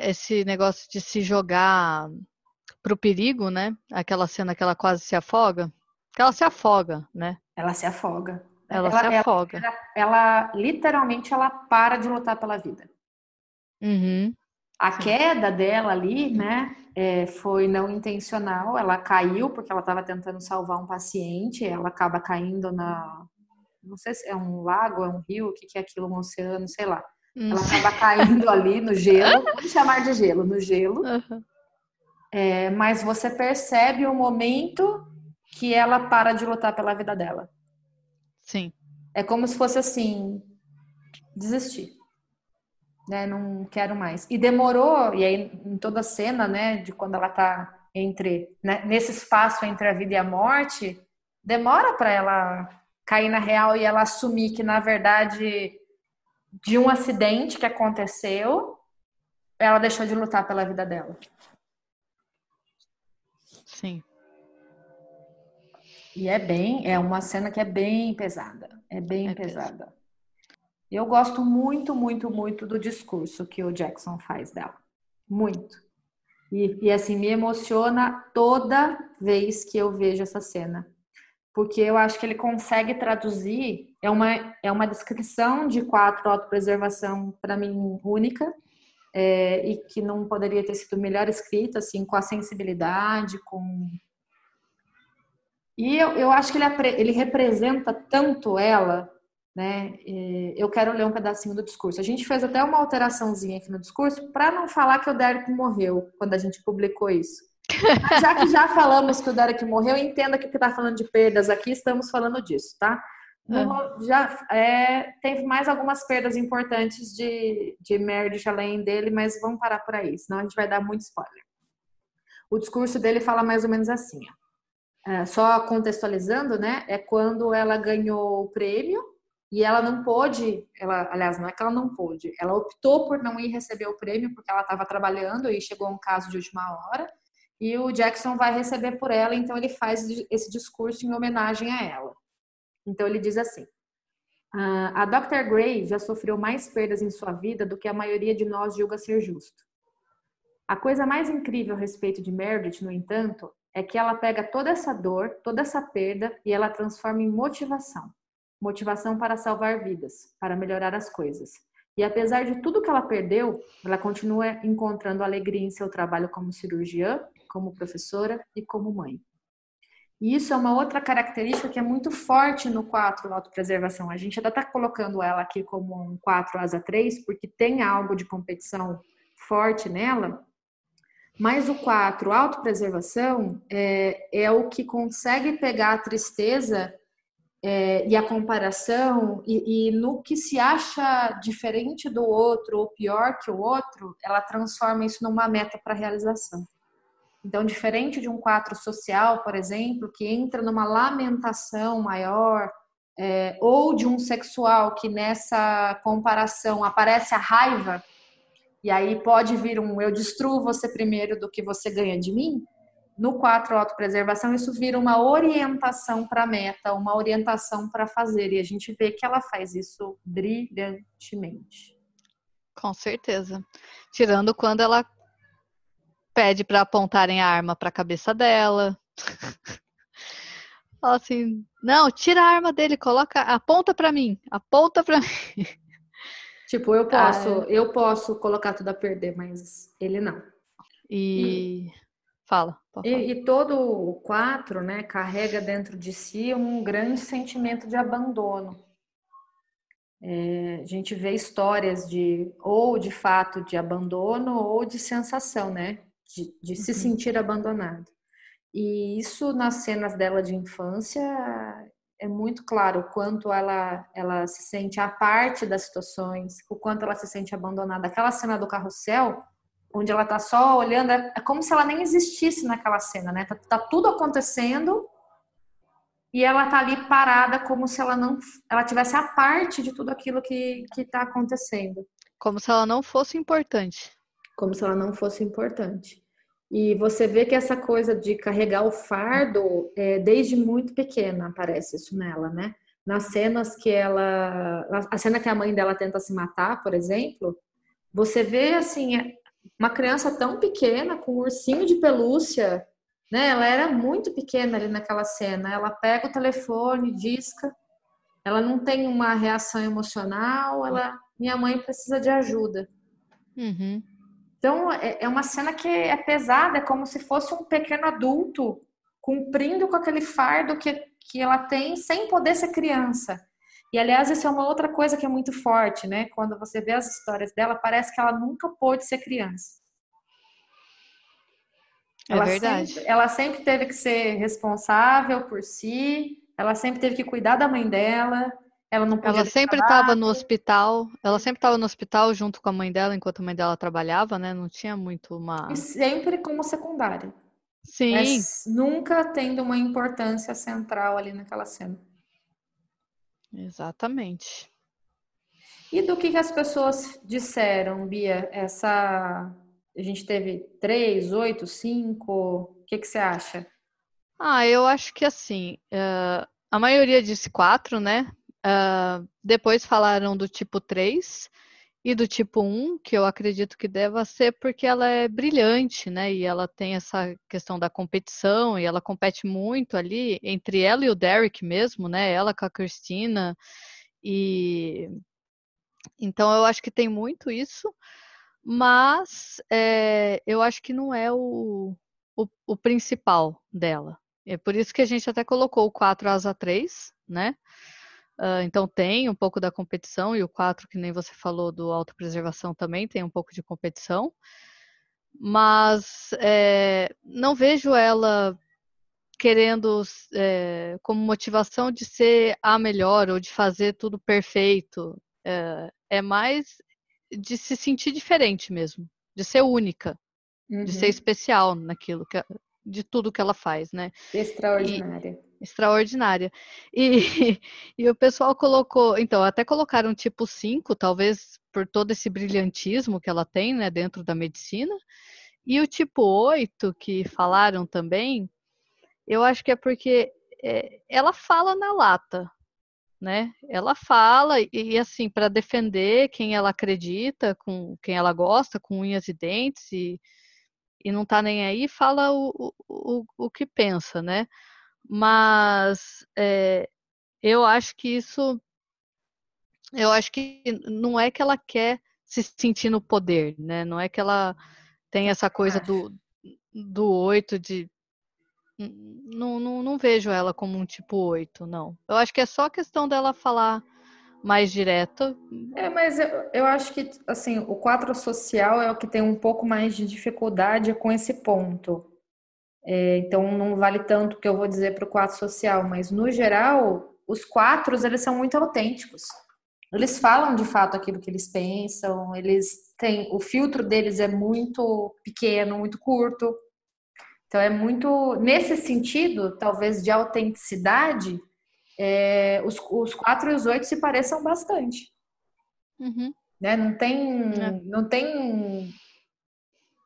esse negócio de se jogar pro perigo, né? Aquela cena que ela quase se afoga. Que ela se afoga, né? Ela se afoga. Ela, ela se afoga. Ela, ela, literalmente ela para de lutar pela vida. Uhum. A queda dela ali, né? é, foi não intencional. Ela caiu porque ela estava tentando salvar um paciente. Ela acaba caindo na. Não sei se é um lago, é um rio, o que, que é aquilo, um oceano, sei lá. Hum. Ela acaba caindo ali no gelo, vamos chamar de gelo, no gelo. Uhum. É, mas você percebe o momento que ela para de lutar pela vida dela. Sim. É como se fosse assim, desistir né? Não quero mais. E demorou, e aí em toda a cena, né, de quando ela tá entre né, nesse espaço entre a vida e a morte, demora para ela cair na real e ela assumir que na verdade de um acidente que aconteceu, ela deixou de lutar pela vida dela. Sim. E é bem, é uma cena que é bem pesada, é bem é pesada. Eu gosto muito, muito, muito do discurso que o Jackson faz dela. Muito. E, e assim, me emociona toda vez que eu vejo essa cena. Porque eu acho que ele consegue traduzir, é uma, é uma descrição de quatro autopreservação, para mim, única, é, e que não poderia ter sido melhor escrita, assim, com a sensibilidade, com... E eu, eu acho que ele, ele representa tanto ela, né? Eu quero ler um pedacinho do discurso. A gente fez até uma alteraçãozinha aqui no discurso para não falar que o Derek morreu quando a gente publicou isso. Já que já falamos que o Derek morreu, entenda que está falando de perdas aqui, estamos falando disso, tá? É. Já é, teve mais algumas perdas importantes de, de Meredith além dele, mas vamos parar por aí, senão a gente vai dar muito spoiler. O discurso dele fala mais ou menos assim, ó. É, só contextualizando, né? É quando ela ganhou o prêmio e ela não pôde, ela, aliás, não é que ela não pôde, ela optou por não ir receber o prêmio porque ela estava trabalhando e chegou um caso de última hora. E o Jackson vai receber por ela, então ele faz esse discurso em homenagem a ela. Então ele diz assim: a Dr. Gray já sofreu mais perdas em sua vida do que a maioria de nós julga ser justo. A coisa mais incrível a respeito de Meredith, no entanto, é que ela pega toda essa dor, toda essa perda e ela transforma em motivação. Motivação para salvar vidas, para melhorar as coisas. E apesar de tudo que ela perdeu, ela continua encontrando alegria em seu trabalho como cirurgiã, como professora e como mãe. E isso é uma outra característica que é muito forte no 4 autopreservação. A gente ainda está colocando ela aqui como um 4 asa 3, porque tem algo de competição forte nela, mas o 4 autopreservação é, é o que consegue pegar a tristeza é, e a comparação, e, e, no que se acha diferente do outro ou pior que o outro, ela transforma isso numa meta para realização. Então, diferente de um quatro social, por exemplo, que entra numa lamentação maior, é, ou de um sexual que nessa comparação aparece a raiva, e aí pode vir um eu destruo você primeiro do que você ganha de mim. No 4 autopreservação, isso vira uma orientação para meta, uma orientação para fazer, e a gente vê que ela faz isso brilhantemente. Com certeza. Tirando quando ela pede para apontarem a arma para a cabeça dela. Fala assim: "Não, tira a arma dele, coloca, aponta para mim, aponta para mim". Tipo, eu posso, ah, eu posso colocar tudo a perder, mas ele não. E, e fala. E, e, todo o quatro, né, carrega dentro de si um grande sentimento de abandono. É, a gente vê histórias de ou de fato de abandono ou de sensação, né? De, de uhum. se sentir abandonado. E isso nas cenas dela de infância é muito claro o quanto ela, ela se sente à parte das situações, o quanto ela se sente abandonada. Aquela cena do carrossel, onde ela tá só olhando, é, é como se ela nem existisse naquela cena, né? Tá, tá, tudo acontecendo e ela tá ali parada como se ela não ela tivesse a parte de tudo aquilo que que tá acontecendo. Como se ela não fosse importante como se ela não fosse importante. E você vê que essa coisa de carregar o fardo, é, desde muito pequena aparece isso nela, né? Nas cenas que ela. A cena que a mãe dela tenta se matar, por exemplo, você vê assim, uma criança tão pequena, com um ursinho de pelúcia, né? Ela era muito pequena ali naquela cena. Ela pega o telefone, disca, ela não tem uma reação emocional, ela. Minha mãe precisa de ajuda. Uhum. Então, é, é uma cena que é pesada, é como se fosse um pequeno adulto cumprindo com aquele fardo que, que ela tem sem poder ser criança. E, aliás, isso é uma outra coisa que é muito forte, né? Quando você vê as histórias dela, parece que ela nunca pôde ser criança. É ela verdade. Sempre, ela sempre teve que ser responsável por si, ela sempre teve que cuidar da mãe dela, ela não Ela sempre estava no hospital. Ela sempre estava no hospital junto com a mãe dela, enquanto a mãe dela trabalhava, né? Não tinha muito uma. E sempre como secundária. Sim. Mas nunca tendo uma importância central ali naquela cena. Exatamente. E do que, que as pessoas disseram, Bia? Essa. A gente teve três, oito, cinco. O que, que você acha? Ah, eu acho que assim. Uh, a maioria disse quatro, né? Uh, depois falaram do tipo 3 e do tipo 1, que eu acredito que deva ser porque ela é brilhante, né? E ela tem essa questão da competição e ela compete muito ali entre ela e o Derek mesmo, né? Ela com a Cristina e então eu acho que tem muito isso, mas é, eu acho que não é o, o, o, principal dela. É por isso que a gente até colocou o 4 asa 3, né? Uh, então tem um pouco da competição, e o 4, que nem você falou do autopreservação também tem um pouco de competição. Mas é, não vejo ela querendo é, como motivação de ser a melhor ou de fazer tudo perfeito. É, é, mais de se sentir diferente mesmo, de ser única, uhum. de ser uhum. especial naquilo que, de tudo que ela faz, né? Extraordinária. E, extraordinária. E, e o pessoal colocou, então, até colocaram tipo 5, talvez por todo esse brilhantismo que ela tem, né, dentro da medicina. E o tipo 8, que falaram também, eu acho que é porque é, ela fala na lata, né? Ela fala e, e assim, para defender quem ela acredita, com quem ela gosta, com unhas e dentes, e, e não tá nem aí, fala o, o, o que pensa, né? Mas é, eu acho que isso. Eu acho que não é que ela quer se sentir no poder, né? Não é que ela tem essa coisa do, do oito de. Não, não, não vejo ela como um tipo oito, não. Eu acho que é só questão dela falar mais direto. É, mas eu, eu acho que assim, o quatro social é o que tem um pouco mais de dificuldade com esse ponto. É, então não vale tanto o que eu vou dizer para o quadro social, mas no geral, os quatro eles são muito autênticos. Eles falam de fato aquilo que eles pensam, eles têm o filtro deles é muito pequeno, muito curto. Então é muito nesse sentido, talvez de autenticidade, é, os, os quatro e os oito se pareçam bastante. Uhum. Né? Não tem, é. não tem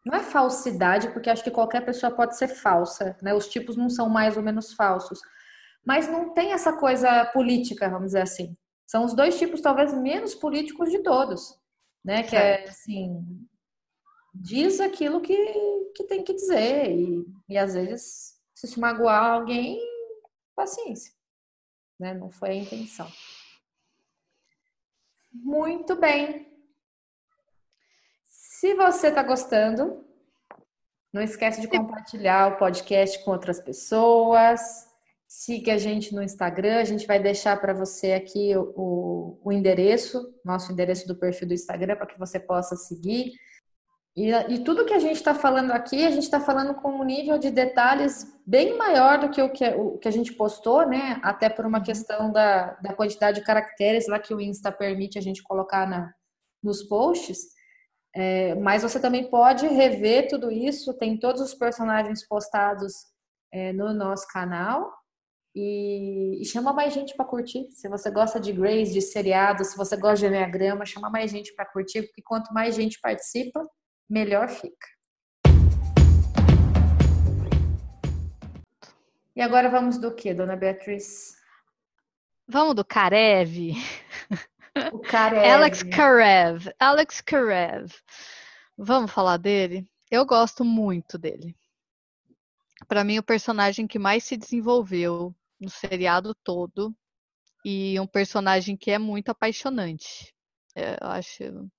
não é falsidade, porque acho que qualquer pessoa pode ser falsa, né? Os tipos não são mais ou menos falsos. Mas não tem essa coisa política, vamos dizer assim. São os dois tipos talvez menos políticos de todos, né? Que é assim, diz aquilo que, que tem que dizer e, e às vezes se se magoar alguém, paciência, né? Não foi a intenção. Muito bem. Se você está gostando, não esquece de compartilhar o podcast com outras pessoas. Siga a gente no Instagram, a gente vai deixar para você aqui o, o, endereço, nosso endereço do perfil do Instagram, para que você possa seguir. E, e tudo que a gente está falando aqui, a gente está falando com um nível de detalhes bem maior do que o que, o que a gente postou, né? Até por uma questão da, da quantidade de caracteres lá que o Insta permite a gente colocar na, nos posts. É, mas você também pode rever tudo isso, tem todos os personagens postados é, no nosso canal. E, e chama mais gente para curtir. Se você gosta de Grace, de seriado, se você gosta de Enneagrama, chama mais gente para curtir, porque quanto mais gente participa, melhor fica. E agora vamos do que, dona Beatriz? Vamos do Karev. O Karev. Alex Karev. Alex Karev. Vamos falar dele? Eu gosto muito dele. Para mim, o personagem que mais se desenvolveu no seriado todo e um personagem que é muito apaixonante. É, eu acho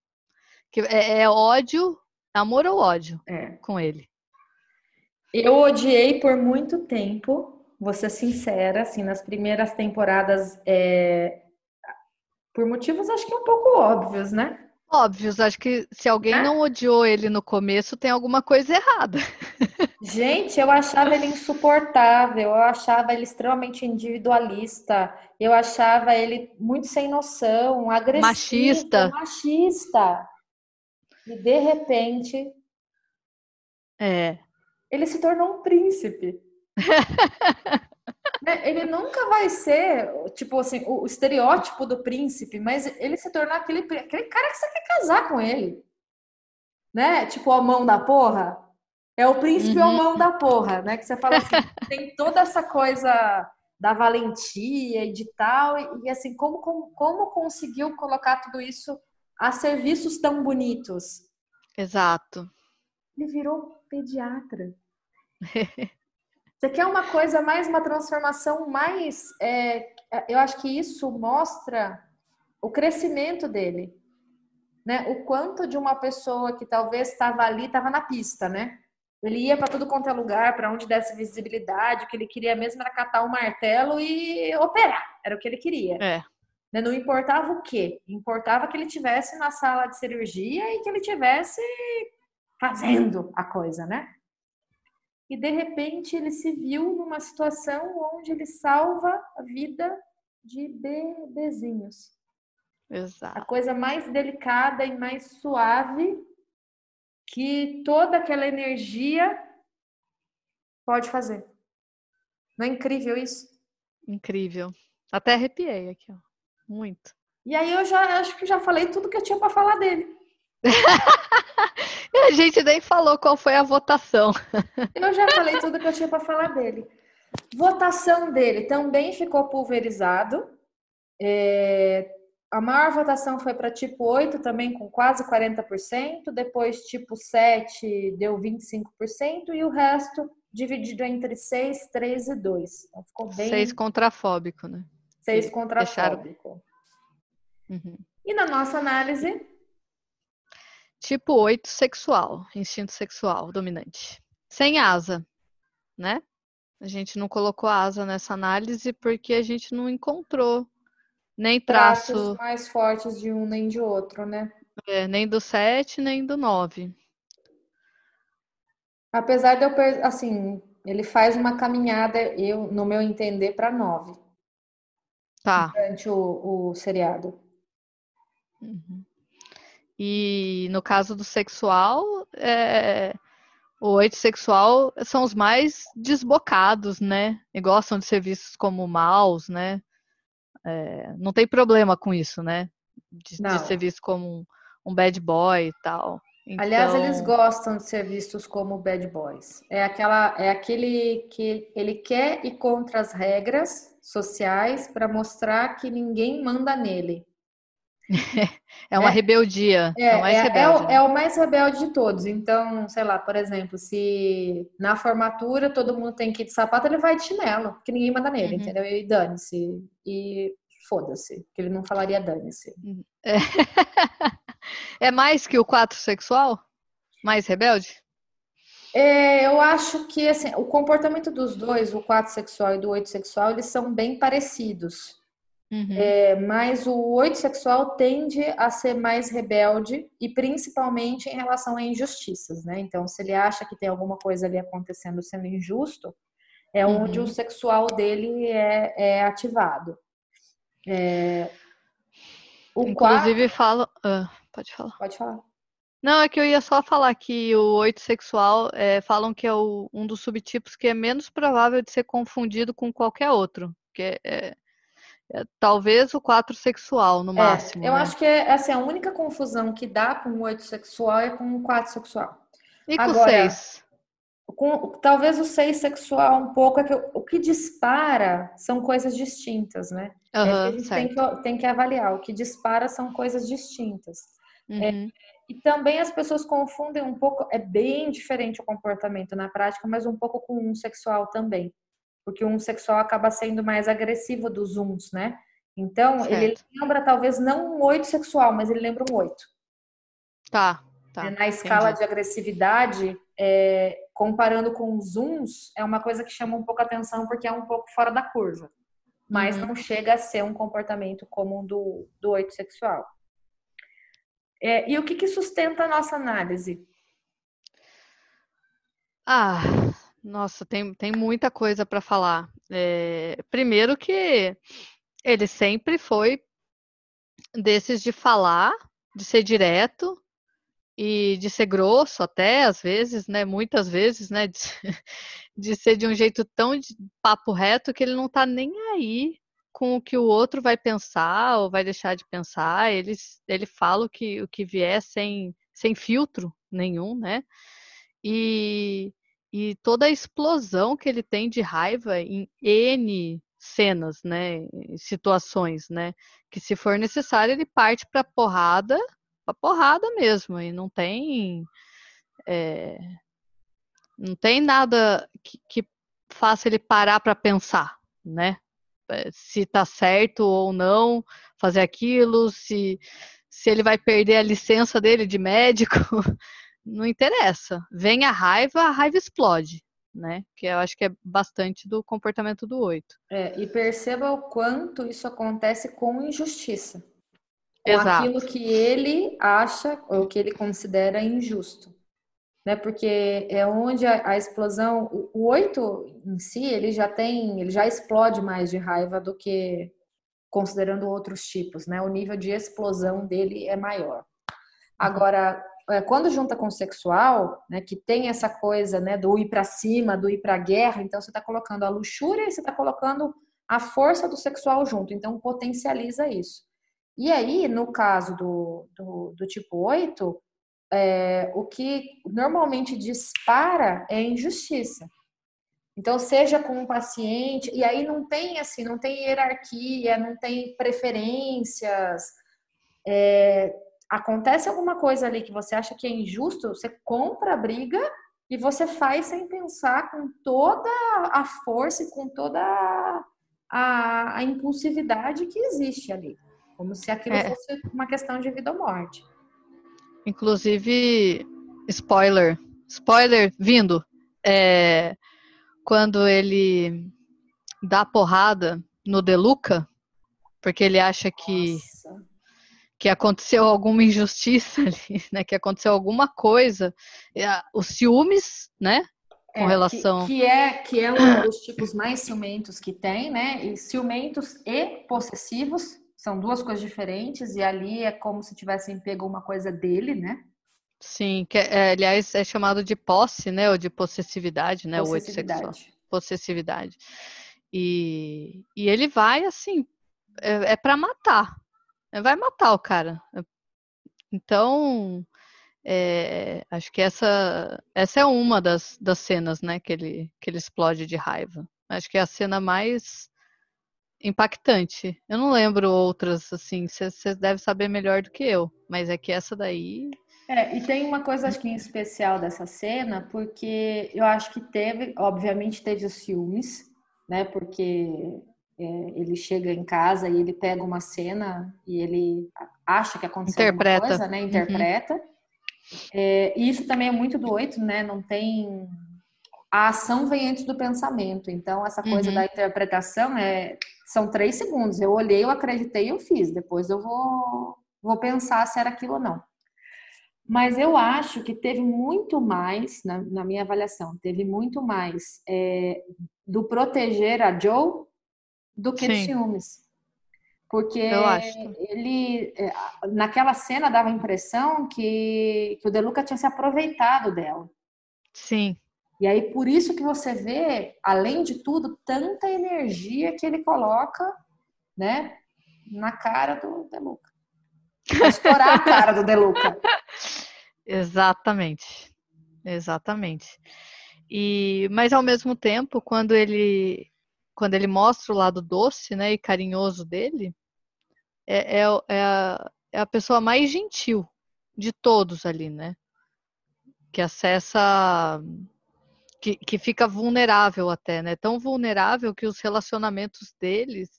que é, é, ódio, amor ou ódio é. com ele. Eu odiei por muito tempo, vou ser sincera, assim, nas primeiras temporadas é, por motivos acho que um pouco óbvios, né? Óbvios, acho que se alguém é? não odiou ele no começo, tem alguma coisa errada. Gente, eu achava ele insuportável, eu achava ele extremamente individualista, eu achava ele muito sem noção, agressivo, machista. machista. E de repente, é. ele se tornou um príncipe. Né, ele nunca vai ser, tipo assim, o estereótipo do príncipe, mas ele se tornar aquele, aquele cara que você quer casar com ele. Né? Tipo, a mão da porra. É o príncipe uhum. mão da porra, né? Que você fala assim, tem toda essa coisa da valentia e de tal, e, e assim, como, como, como conseguiu colocar tudo isso a serviços tão bonitos. Exato. Ele virou pediatra. Você quer uma coisa mais, uma transformação mais. É, eu acho que isso mostra o crescimento dele. Né? O quanto de uma pessoa que talvez estava ali, estava na pista, né? Ele ia para tudo quanto é lugar, para onde desse visibilidade, o que ele queria mesmo era catar o um martelo e operar. Era o que ele queria. É. Né? Não importava o quê? Importava que ele tivesse na sala de cirurgia e que ele tivesse fazendo a coisa, né? E de repente ele se viu numa situação onde ele salva a vida de bebezinhos. Exato. A coisa mais delicada e mais suave que toda aquela energia pode fazer. Não é incrível isso? Incrível. Até arrepiei aqui, ó. Muito. E aí eu já acho que já falei tudo que eu tinha para falar dele. a gente nem falou qual foi a votação. eu já falei tudo que eu tinha para falar dele. Votação dele também ficou pulverizado. É, a maior votação foi para tipo 8, também com quase 40%. Depois, tipo 7 deu 25%. E o resto dividido entre 6, 3 e 2. Então ficou bem. 6 contrafóbico, né? 6 contrafóbico. Uhum. E na nossa análise? Tipo 8 sexual, instinto sexual dominante. Sem asa, né? A gente não colocou asa nessa análise porque a gente não encontrou nem traço. Traços mais fortes de um nem de outro, né? É, nem do 7, nem do 9. Apesar de eu, assim, ele faz uma caminhada, eu, no meu entender, para 9. Tá. Durante o, o seriado. Uhum. E no caso do sexual, é, o oito sexual são os mais desbocados, né? E gostam de ser vistos como maus, né? É, não tem problema com isso, né? De, de ser visto como um, um, bad boy e tal. Então... Aliás, eles gostam de ser vistos como bad boys. É aquela, é aquele que ele quer ir contra as regras sociais para mostrar que ninguém manda nele. é uma é, rebeldia. É, é, o mais é, rebelde, é, né? é, o mais rebelde de todos. Então, sei lá, por exemplo, se na formatura todo mundo tem que ir de sapato, ele vai de chinelo, porque ninguém manda nele, uhum. entendeu? E dane-se. E foda-se, que ele não falaria dane-se. É. é mais que o quatro sexual? Mais rebelde? É, eu acho que assim, o comportamento dos dois, o 4 sexual e do 8 sexual, eles são bem parecidos. Uhum. É, mas o 8 sexual tende a ser mais rebelde e principalmente em relação a injustiças, né? Então, se ele acha que tem alguma coisa ali acontecendo sendo injusto, é uhum. onde o sexual dele é, é ativado. É, Inclusive, quarto... fala. Uh, pode falar. Pode falar. Não, é que eu ia só falar que o oito sexual é, falam que é o, um dos subtipos que é menos provável de ser confundido com qualquer outro. Que é, é talvez o quatro sexual, no é, máximo. Eu né? acho que é, assim, a única confusão que dá com o oito sexual é com o quatro sexual. E com o seis? Com, talvez o seis sexual um pouco é que o, o que dispara são coisas distintas, né? Uhum, é que a gente tem que, tem que, avaliar. O que dispara são coisas distintas. É, uhum. É, e também as pessoas confundem um pouco, é bem diferente o comportamento na prática, mas um pouco com um sexual também. Porque um sexual acaba sendo mais agressivo dos uns, né? Então, certo. ele lembra talvez não um oito sexual, mas ele lembra um oito. Tá, tá. Na escala entendi. de agressividade, é, comparando com os uns, é uma coisa que chama um pouco a atenção porque é um pouco fora da curva. Mas uhum. não chega a ser um comportamento como o do, do oito sexual. É, e o que, que sustenta a nossa análise? Ah, nossa, tem, tem muita coisa para falar. É, primeiro que ele sempre foi desses de falar, de ser direto e de ser grosso até, às vezes, né? Muitas vezes, né? De, de ser de um jeito tão de papo reto que ele não tá nem aí com o que o outro vai pensar ou vai deixar de pensar. Ele, ele fala o que, o que vier sem, sem filtro nenhum, né? E, e toda a explosão que ele tem de raiva em N cenas, né? Situações, né? Que se for necessário, ele parte para porrada pra porrada mesmo, e não tem. É, não tem nada que, que faça ele parar para pensar, né? É, se tá certo ou não fazer aquilo, se, se ele vai perder a licença dele de médico, não interessa. Vem a raiva, a raiva explode, né? Que eu acho que é bastante do comportamento do oito. É, e perceba o quanto isso acontece com injustiça. Com Exato. aquilo que ele acha ou que ele considera injusto né? Porque é onde a, a explosão, o, oito em si, ele já tem, ele já explode mais de raiva do que considerando outros tipos, né? O nível de explosão dele é maior. Agora, é, quando junta com o sexual, né, que tem essa coisa, né, do ir para cima, do ir para guerra, então você está colocando a luxúria e você está colocando a força do sexual junto, então potencializa isso. E aí, no caso do, do, do tipo 8, é, o que normalmente dispara é injustiça. Então, seja com um paciente, e aí não tem assim, não tem hierarquia, não tem preferências. É, acontece alguma coisa ali que você acha que é injusto, você compra a briga e você faz sem pensar com toda a força e com toda a, a impulsividade que existe ali. Como se aquilo é. fosse uma questão de vida ou morte. Inclusive, spoiler, spoiler vindo. É, quando ele dá porrada no Deluca, porque ele acha que, que aconteceu alguma injustiça ali, né? Que aconteceu alguma coisa. Os ciúmes, né? Com é, relação. Que, que, é, que é um dos tipos mais ciumentos que tem, né? E ciumentos e possessivos são duas coisas diferentes e ali é como se tivessem pego uma coisa dele, né? Sim, que é, aliás é chamado de posse, né? Ou de possessividade, né? Possessividade. O oito sexual. Possessividade. E, e ele vai assim, é, é para matar. Vai matar o cara. Então, é, acho que essa, essa é uma das, das cenas, né? Que ele, que ele explode de raiva. Acho que é a cena mais impactante. Eu não lembro outras, assim, você deve saber melhor do que eu, mas é que essa daí. É, e tem uma coisa, acho que em especial dessa cena, porque eu acho que teve, obviamente, teve os ciúmes, né? Porque é, ele chega em casa e ele pega uma cena e ele acha que aconteceu Interpreta. alguma coisa, né? Interpreta. Uhum. É, e isso também é muito do oito, né? Não tem. A ação vem antes do pensamento. Então, essa coisa uhum. da interpretação é são três segundos. Eu olhei, eu acreditei, eu fiz. Depois eu vou, vou pensar se era aquilo ou não. Mas eu acho que teve muito mais, na, na minha avaliação, teve muito mais é, do proteger a Joe do que Sim. de ciúmes. Porque ele, é, naquela cena, dava a impressão que, que o Deluca tinha se aproveitado dela. Sim. E aí, por isso que você vê, além de tudo, tanta energia que ele coloca, né, na cara do Deluca. Estourar a cara do Deluca. Exatamente. Exatamente. E, mas ao mesmo tempo, quando ele quando ele mostra o lado doce, né, e carinhoso dele, é, é, é, a, é a pessoa mais gentil de todos ali, né? Que acessa que, que fica vulnerável até, né? Tão vulnerável que os relacionamentos deles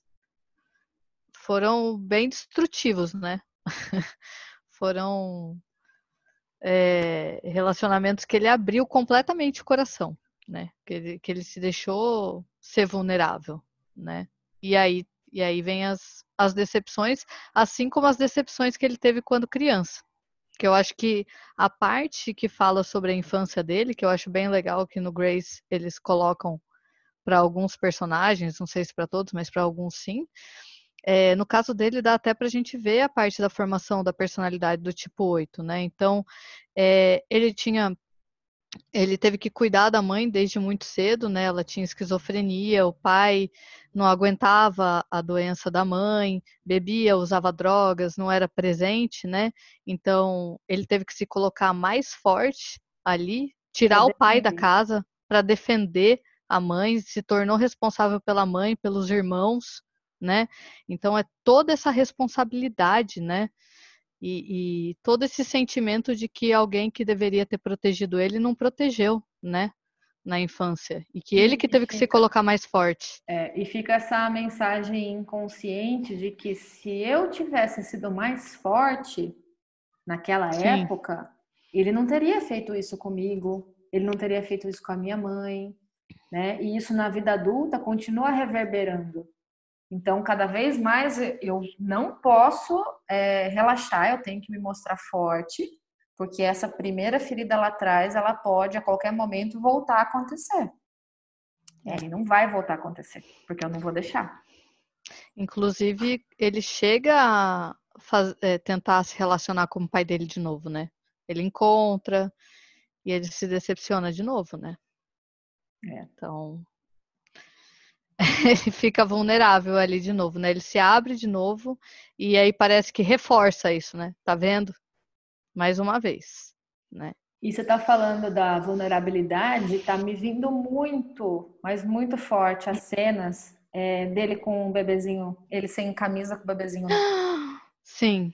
foram bem destrutivos, né? foram é, relacionamentos que ele abriu completamente o coração, né? Que ele, que ele se deixou ser vulnerável, né? E aí, e aí vem as, as decepções, assim como as decepções que ele teve quando criança que eu acho que a parte que fala sobre a infância dele, que eu acho bem legal que no Grace eles colocam para alguns personagens, não sei se para todos, mas para alguns sim. É, no caso dele, dá até para a gente ver a parte da formação da personalidade do tipo 8, né? Então, é, ele tinha ele teve que cuidar da mãe desde muito cedo, né? Ela tinha esquizofrenia, o pai não aguentava a doença da mãe, bebia, usava drogas, não era presente, né? Então, ele teve que se colocar mais forte ali, tirar o pai da casa para defender a mãe, se tornou responsável pela mãe, pelos irmãos, né? Então é toda essa responsabilidade, né? E, e, todo esse sentimento de que alguém que deveria ter protegido ele não protegeu, né? Na infância. E que ele que teve fica, que se colocar mais forte. É, e fica essa mensagem inconsciente de que se eu tivesse sido mais forte naquela Sim. época, ele não teria feito isso comigo, ele não teria feito isso com a minha mãe, né? E isso na vida adulta continua reverberando. Então, cada vez mais eu não posso é, relaxar, eu tenho que me mostrar forte, porque essa primeira ferida lá atrás, ela pode a qualquer momento voltar a acontecer. É, e não vai voltar a acontecer, porque eu não vou deixar. Inclusive, ele chega a é, tentar se relacionar com o pai dele de novo, né? Ele encontra e ele se decepciona de novo, né? É. Então, ele fica vulnerável ali de novo, né? Ele se abre de novo e aí parece que reforça isso, né? Tá vendo? Mais uma vez, né? E você tá falando da vulnerabilidade, tá me vindo muito, mas muito forte as cenas é, dele com o bebezinho, ele sem camisa com o bebezinho. Sim.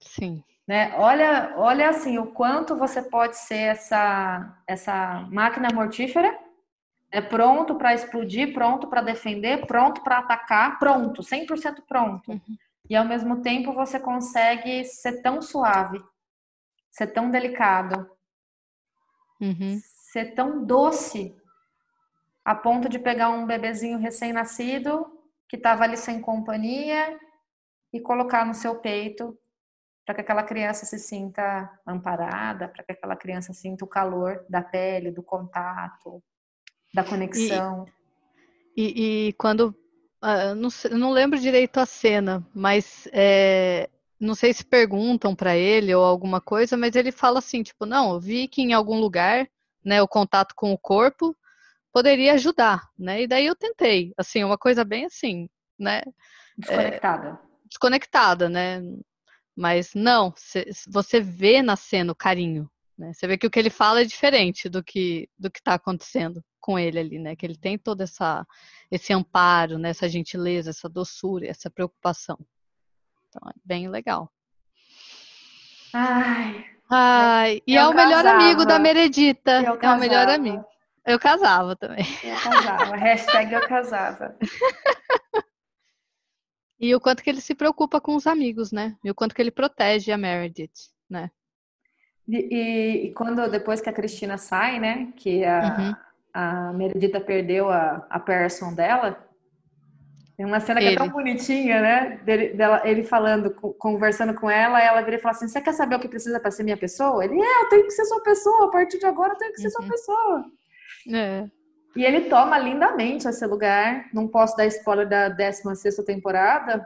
Sim. Né? Olha, olha assim, o quanto você pode ser essa, essa máquina mortífera é pronto para explodir, pronto para defender, pronto para atacar, pronto, 100% pronto. Uhum. E ao mesmo tempo você consegue ser tão suave, ser tão delicado, uhum. ser tão doce, a ponto de pegar um bebezinho recém-nascido que estava ali sem companhia e colocar no seu peito para que aquela criança se sinta amparada, para que aquela criança sinta o calor da pele, do contato, da conexão. E, e, e quando. Uh, não, não, lembro direito a cena, mas é, não sei se perguntam para ele ou alguma coisa, mas ele fala assim, tipo, não, eu vi que em algum lugar, né, o contato com o corpo poderia ajudar, né? E daí eu tentei, assim, uma coisa bem assim, né? Desconectada. É, desconectada, né? Mas não, você vê na cena o carinho, né? Você vê que o que ele fala é diferente do que do que está acontecendo com ele ali, né? Que ele tem todo essa esse amparo, né? essa gentileza, essa doçura, essa preocupação. Então é bem legal. Ai. Ai, e é o casava. melhor amigo da Meredita. É o melhor amigo. Eu casava também. Eu casava. Hashtag eu casava. e o quanto que ele se preocupa com os amigos, né? E o quanto que ele protege a Meredith, né? E, e, e quando depois que a Cristina sai, né? Que a, uhum a Meredita perdeu a, a person dela. Tem uma cena que ele. é tão bonitinha, né? Dele, dela, ele falando, conversando com ela, ela vira e fala assim: Você quer saber o que precisa para ser minha pessoa? Ele, é, eu tenho que ser sua pessoa, a partir de agora eu tenho que ser uhum. sua pessoa. É. E ele toma lindamente esse lugar. Não posso dar spoiler da 16 temporada,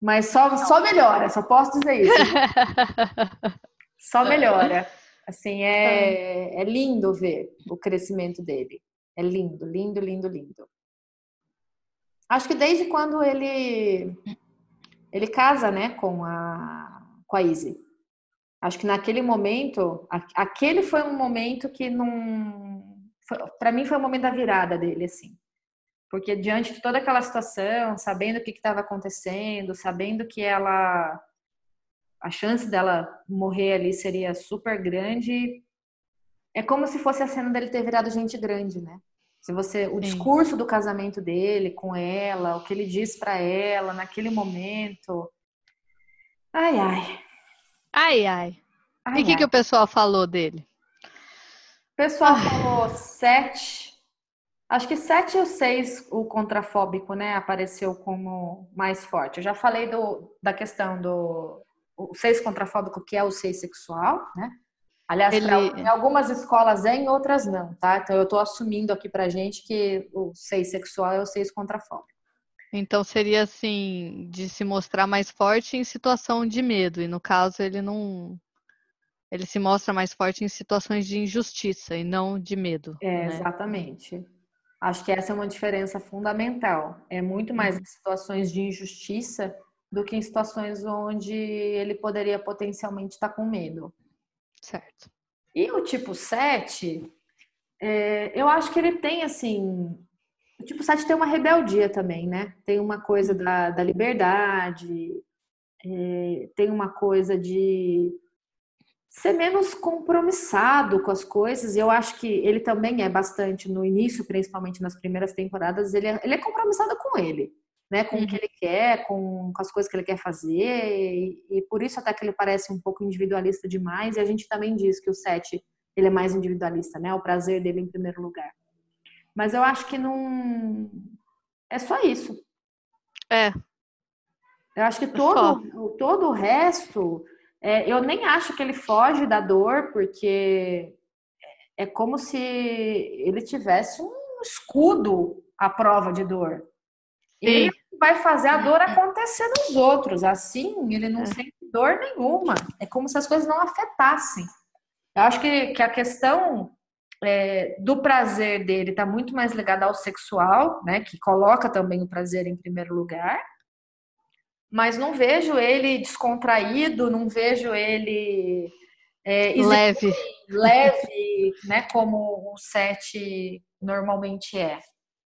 mas só, só melhora, só posso dizer isso. só melhora. Assim, é, é lindo ver o crescimento dele. É lindo, lindo, lindo, lindo. Acho que desde quando ele ele casa, né, com a com a Izzy. Acho que naquele momento, aquele foi um momento que não para mim foi o momento da virada dele assim. Porque diante de toda aquela situação, sabendo o que estava acontecendo, sabendo que ela a chance dela morrer ali seria super grande. É como se fosse a cena dele ter virado gente grande, né? Se você, o Sim. discurso do casamento dele com ela, o que ele diz para ela naquele momento. Ai, ai. Ai, ai. ai e o que, que o pessoal falou dele? O pessoal ah. falou sete. Acho que sete ou seis o contrafóbico, né? Apareceu como mais forte. Eu já falei do, da questão do o seis contrafóbico, que é o seis sexual, né? Aliás, Ele... pra, em algumas escolas é, em outras não, tá? Então eu estou assumindo aqui pra gente que o seis sexual é o seis contrafóbico. Então seria assim, de se mostrar mais forte em situação de medo, e no caso ele não. Ele se mostra mais forte em situações de injustiça e não de medo. É, né? exatamente. Acho que essa é uma diferença fundamental. É muito mais em situações de injustiça do que em situações onde ele poderia potencialmente estar com medo. Certo. E o tipo 7, é, eu acho que ele tem assim. O tipo 7 tem uma rebeldia também, né? Tem uma coisa da, da liberdade. é, tem uma coisa de ser menos compromissado com as coisas. Eu acho que ele também é bastante, no início, principalmente nas primeiras temporadas, ele é, ele é compromissado com ele, né? Com uhum. o que uhum. ele quer, com, com, as coisas que ele quer fazer. E, e, por isso até que ele parece um pouco individualista demais. E a gente também diz que o Sete ele é mais individualista, né? O prazer dele em primeiro lugar. Mas eu acho que não é só isso. É. Eu acho que todo, todo o resto é, eu nem acho que ele foge da dor, porque é como se ele tivesse um escudo à prova de dor. Sim. Ele vai fazer a dor acontecer nos outros. Assim, ele não é. sente dor nenhuma. É como se as coisas não afetassem. Eu acho que, que a questão é, do prazer dele está muito mais ligada ao sexual, né? Que coloca também o prazer em primeiro lugar mas não vejo ele descontraído, não vejo ele é, leve, leve, né, como o set normalmente é.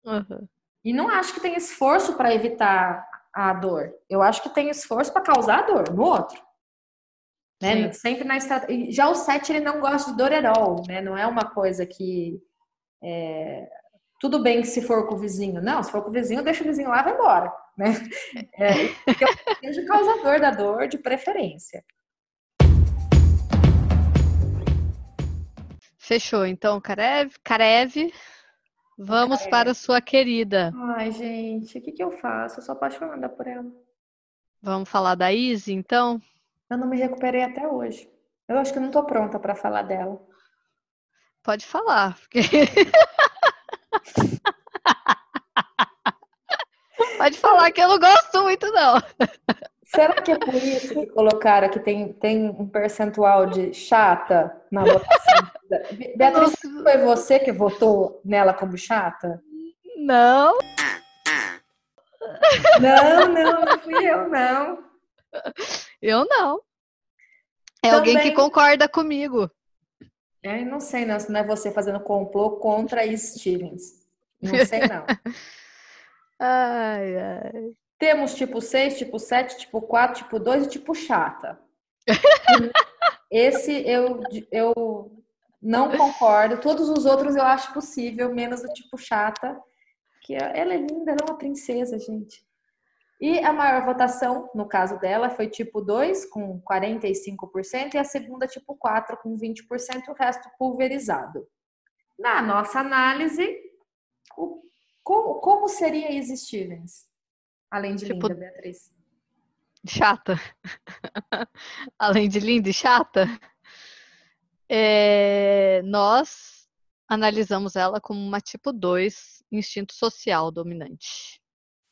Uhum. E não acho que tem esforço para evitar a dor. Eu acho que tem esforço para causar dor no outro. Né? Sempre na estratégia. Já o set ele não gosta de dor at all, né? Não é uma coisa que é... tudo bem que se for com o vizinho. Não, se for com o vizinho, deixa o vizinho lá, vai embora né? É, eu seja causador da dor de preferência. Fechou. Então, Karev, Karev vamos Karev. para sua querida. Ai, gente, o que, que eu faço? Eu sou apaixonada por ela. Vamos falar da Izzy, então? Eu não me recuperei até hoje. Eu acho que não tô pronta para falar dela. Pode falar, porque Pode falar que eu não gosto muito, não. Será que é por isso que colocaram que tem, tem um percentual de chata na votação? Beatriz. Foi você que votou nela como chata? Não. Não, não, não fui eu, não. Eu não. É Também... alguém que concorda comigo. É, não sei não, se não é você fazendo complô contra Stevens. Não sei não. Ai, ai. Temos tipo 6, tipo 7, tipo 4, tipo 2 e tipo chata. Esse eu, eu não concordo. Todos os outros eu acho possível, menos o tipo chata. Que ela é linda, ela é uma princesa, gente. E a maior votação, no caso dela, foi tipo 2, com 45%, e a segunda, tipo 4, com 20%, o resto pulverizado. Na nossa análise, o como, como seria Izzy Stevens? Além de tipo, linda, Beatriz. Chata. Além de linda e chata. É, nós analisamos ela como uma tipo 2 instinto social dominante.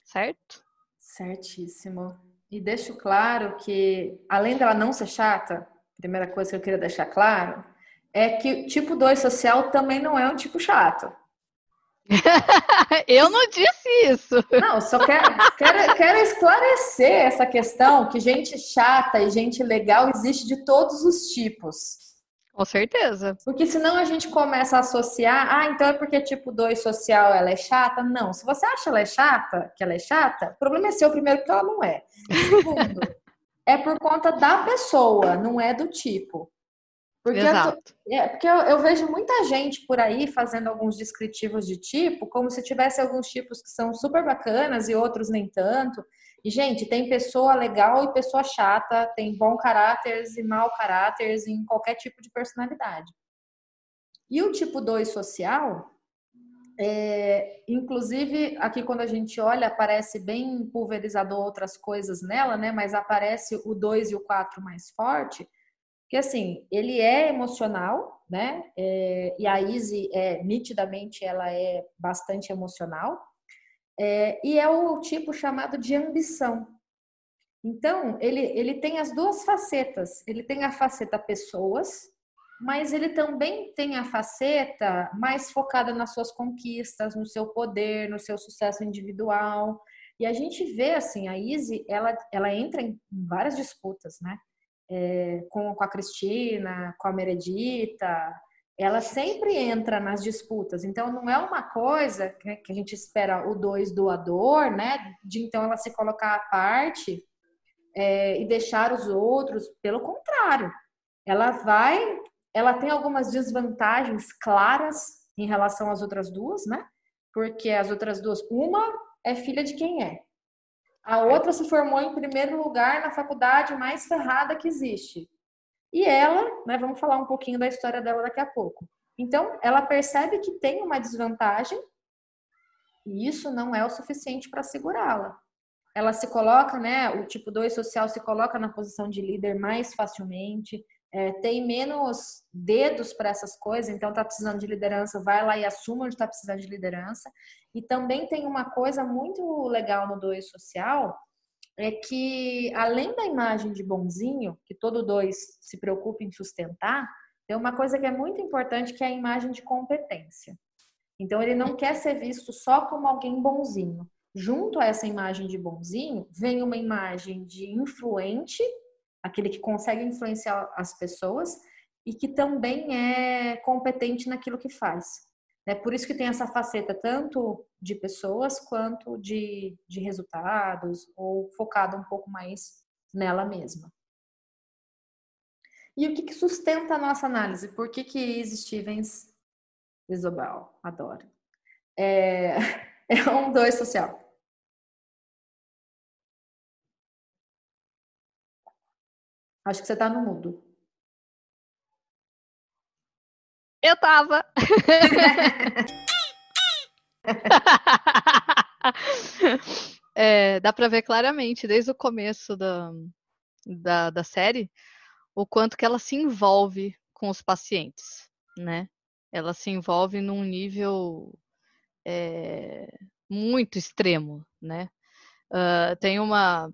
Certo? Certíssimo. E deixo claro que, além dela não ser chata, primeira coisa que eu queria deixar claro é que tipo 2 social também não é um tipo chato. eu não disse isso. Não, só quero, quero, quero, esclarecer essa questão que gente chata e gente legal existe de todos os tipos. Com certeza. Porque senão a gente começa a associar, ah, então é porque tipo 2 social ela é chata? Não, se você acha ela é chata, que ela é chata, o problema é seu primeiro que ela não é. Segundo, é por conta da pessoa, não é do tipo. Porque, Exato. Eu, é, porque eu, eu, vejo muita gente por aí fazendo alguns descritivos de tipo, como se tivesse alguns tipos que são super bacanas e outros nem tanto. E, gente, tem pessoa legal e pessoa chata, tem bom caráter e mau caráter em qualquer tipo de personalidade. E o tipo 2 social, é, inclusive, aqui quando a gente olha, aparece bem pulverizador outras coisas nela, né? Mas aparece o 2 e o 4 mais forte porque, assim, ele é emocional, né? É, e a Izzy, é, nitidamente, ela é bastante emocional. É, e é o tipo chamado de ambição. Então, ele, ele tem as duas facetas. Ele tem a faceta pessoas, mas ele também tem a faceta mais focada nas suas conquistas, no seu poder, no seu sucesso individual. E a gente vê, assim, a Izzy, ela, ela entra em várias disputas, né? é, com, com a Cristina, com a Meredita, ela sempre entra nas disputas. Então, não é uma coisa que, a gente espera o dois doador, né? De então ela se colocar à parte é, e deixar os outros. Pelo contrário, ela vai, ela tem algumas desvantagens claras em relação às outras duas, né? Porque as outras duas, uma é filha de quem é. A outra se formou em primeiro lugar na faculdade mais ferrada que existe. E ela, né, vamos falar um pouquinho da história dela daqui a pouco. Então, ela percebe que tem uma desvantagem e isso não é o suficiente para segurá-la. Ela se coloca, né, o tipo 2 social se coloca na posição de líder mais facilmente, é, tem menos dedos para essas coisas, então está precisando de liderança, vai lá e assuma onde está precisando de liderança. E também tem uma coisa muito legal no 2 social, é que além da imagem de bonzinho, que todo dois se preocupa em sustentar, tem uma coisa que é muito importante que é a imagem de competência. Então ele não quer ser visto só como alguém bonzinho. Junto a essa imagem de bonzinho, vem uma imagem de influente aquele que consegue influenciar as pessoas e que também é competente naquilo que faz. É por isso que tem essa faceta tanto de pessoas quanto de, de resultados, ou focada um pouco mais nela mesma. E o que, que sustenta a nossa análise? Por que, que Izzy Stevens, Isobel, adoro, é, é um dois social? Acho que você está no mudo. Eu tava. é, dá para ver claramente, desde o começo da, da, da série, o quanto que ela se envolve com os pacientes, né? Ela se envolve num nível é, muito extremo, né? Uh, tem uma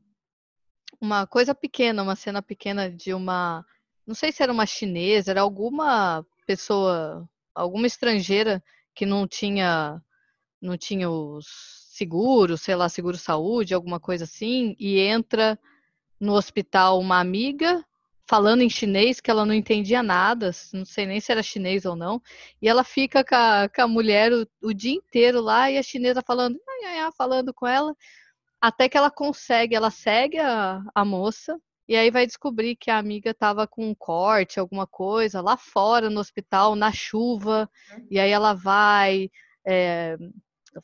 uma coisa pequena, uma cena pequena de uma. Não sei se era uma chinesa, era alguma pessoa, alguma estrangeira que não tinha não tinha os seguros, sei lá, seguro saúde, alguma coisa assim, e entra no hospital uma amiga falando em chinês que ela não entendia nada, não sei nem se era chinês ou não, e ela fica com a, com a mulher o, o, dia inteiro lá e a chinesa falando, falando com ela, até que ela consegue, ela segue a, a moça e aí vai descobrir que a amiga estava com um corte, alguma coisa, lá fora no hospital, na chuva, e aí ela vai, é,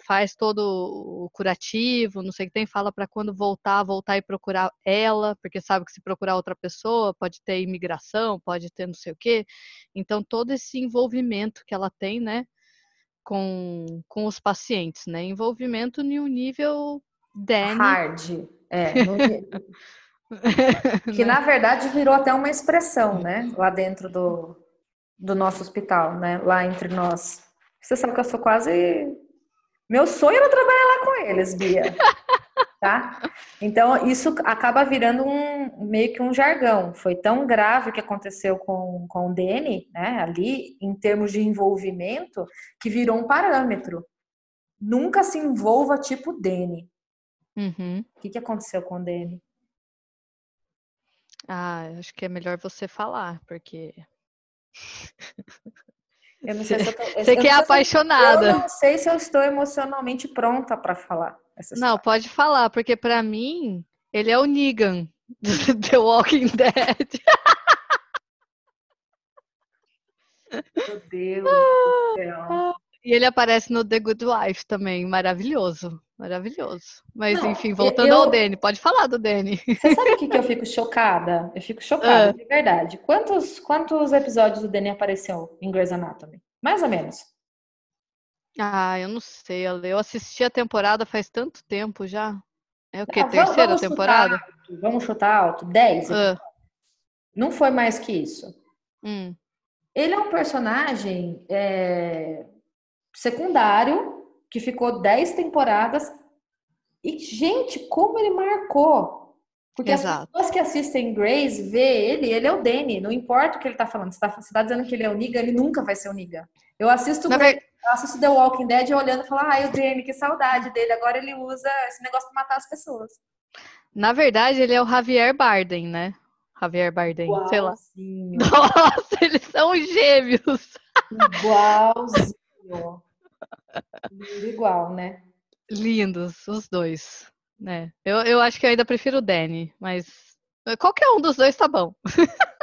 faz todo o curativo, não sei o que tem, fala para quando voltar, voltar e procurar ela, porque sabe que se procurar outra pessoa, pode ter imigração, pode ter não sei o quê. Então, todo esse envolvimento que ela tem, né, com, com os pacientes, né, envolvimento em um nível Danny. Hard. É. que na verdade virou até uma expressão, né? Lá dentro do, do nosso hospital, né? Lá entre nós. Você sabe que eu sou quase. Meu sonho era trabalhar lá com eles, Bia. Tá? Então, isso acaba virando um meio que um jargão. Foi tão grave o que aconteceu com, com o Dene, né? Ali, em termos de envolvimento, que virou um parâmetro. Nunca se envolva tipo Dene. Uhum. O que, que aconteceu com o Dani? Ah, acho que é melhor você falar, porque. Eu não sei se eu tô... Você que é apaixonada. Eu não sei se eu estou emocionalmente pronta para falar. não, pode falar, porque para mim ele é o Negan de The Walking Dead. Meu Deus do céu. E ele aparece no The Good Wife também, maravilhoso. Maravilhoso. Mas, não, enfim, voltando eu... ao Danny, pode falar do Danny. Você sabe o que, que eu fico chocada? Eu fico chocada, ah. de verdade. Quantos, quantos episódios o Danny apareceu em Grey's Anatomy? Mais ou menos. Ah, eu não sei, Eu assisti a temporada faz tanto tempo já. É o que? Ah, terceira vamos temporada? Chutar alto, vamos chutar alto. Dez. Ah. Não foi mais que isso. Hum. Ele é um personagem é, secundário que ficou 10 temporadas. E, gente, como ele marcou! Porque Exato. as pessoas que assistem Grace vê ele, ele é o Danny, não importa o que ele tá falando. Você tá, você tá dizendo que ele é o Niga, ele nunca vai ser o Niga. Eu assisto, Grace, eu assisto The Walking Dead olhando e falo, ai, o Danny, que saudade dele. Agora ele usa esse negócio pra matar as pessoas. Na verdade, ele é o Javier Bardem, né? Javier Bardem, Igualzinho. sei lá. Nossa, eles são gêmeos. Igualzinho. Igual, né? Lindos, os dois. Né? Eu, eu acho que eu ainda prefiro o Danny, mas Qualquer um dos dois tá bom.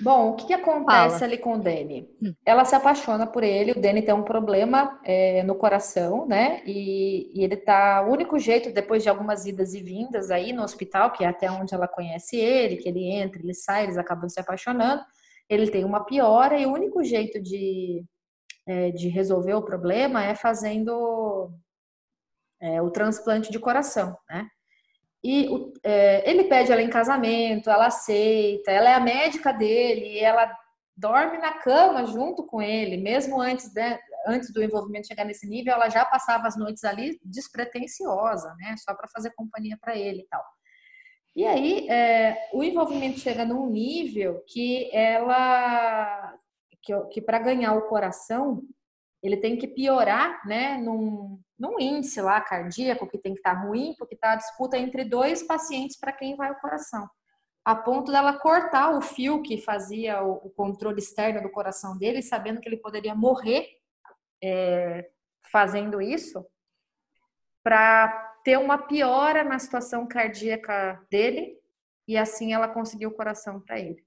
Bom, o que, que acontece Fala. ali com o Danny? Hum. Ela se apaixona por ele, o Danny tem um problema é, no coração, né? E, e, ele tá. O único jeito, depois de algumas idas e vindas aí no hospital, que é até onde ela conhece ele, que ele entra, ele sai, eles acabam se apaixonando, ele tem uma piora, e o único jeito de, é, de resolver o problema é fazendo é, o transplante de coração, né? E é, ele pede ela em casamento, ela aceita, ela é a médica dele, ela dorme na cama junto com ele, mesmo antes, de, antes do envolvimento chegar nesse nível, ela já passava as noites ali despretensiosa, né? Só para fazer companhia para ele e tal. E aí, é, o envolvimento chega num nível que ela, que, que para ganhar o coração, ele tem que piorar, né, num, num índice lá cardíaco que tem que estar tá ruim, porque está a disputa entre dois pacientes para quem vai o coração. A ponto dela cortar o fio que fazia o, o controle externo do coração dele, sabendo que ele poderia morrer é, fazendo isso, para ter uma piora na situação cardíaca dele, e assim ela conseguiu o coração para ele.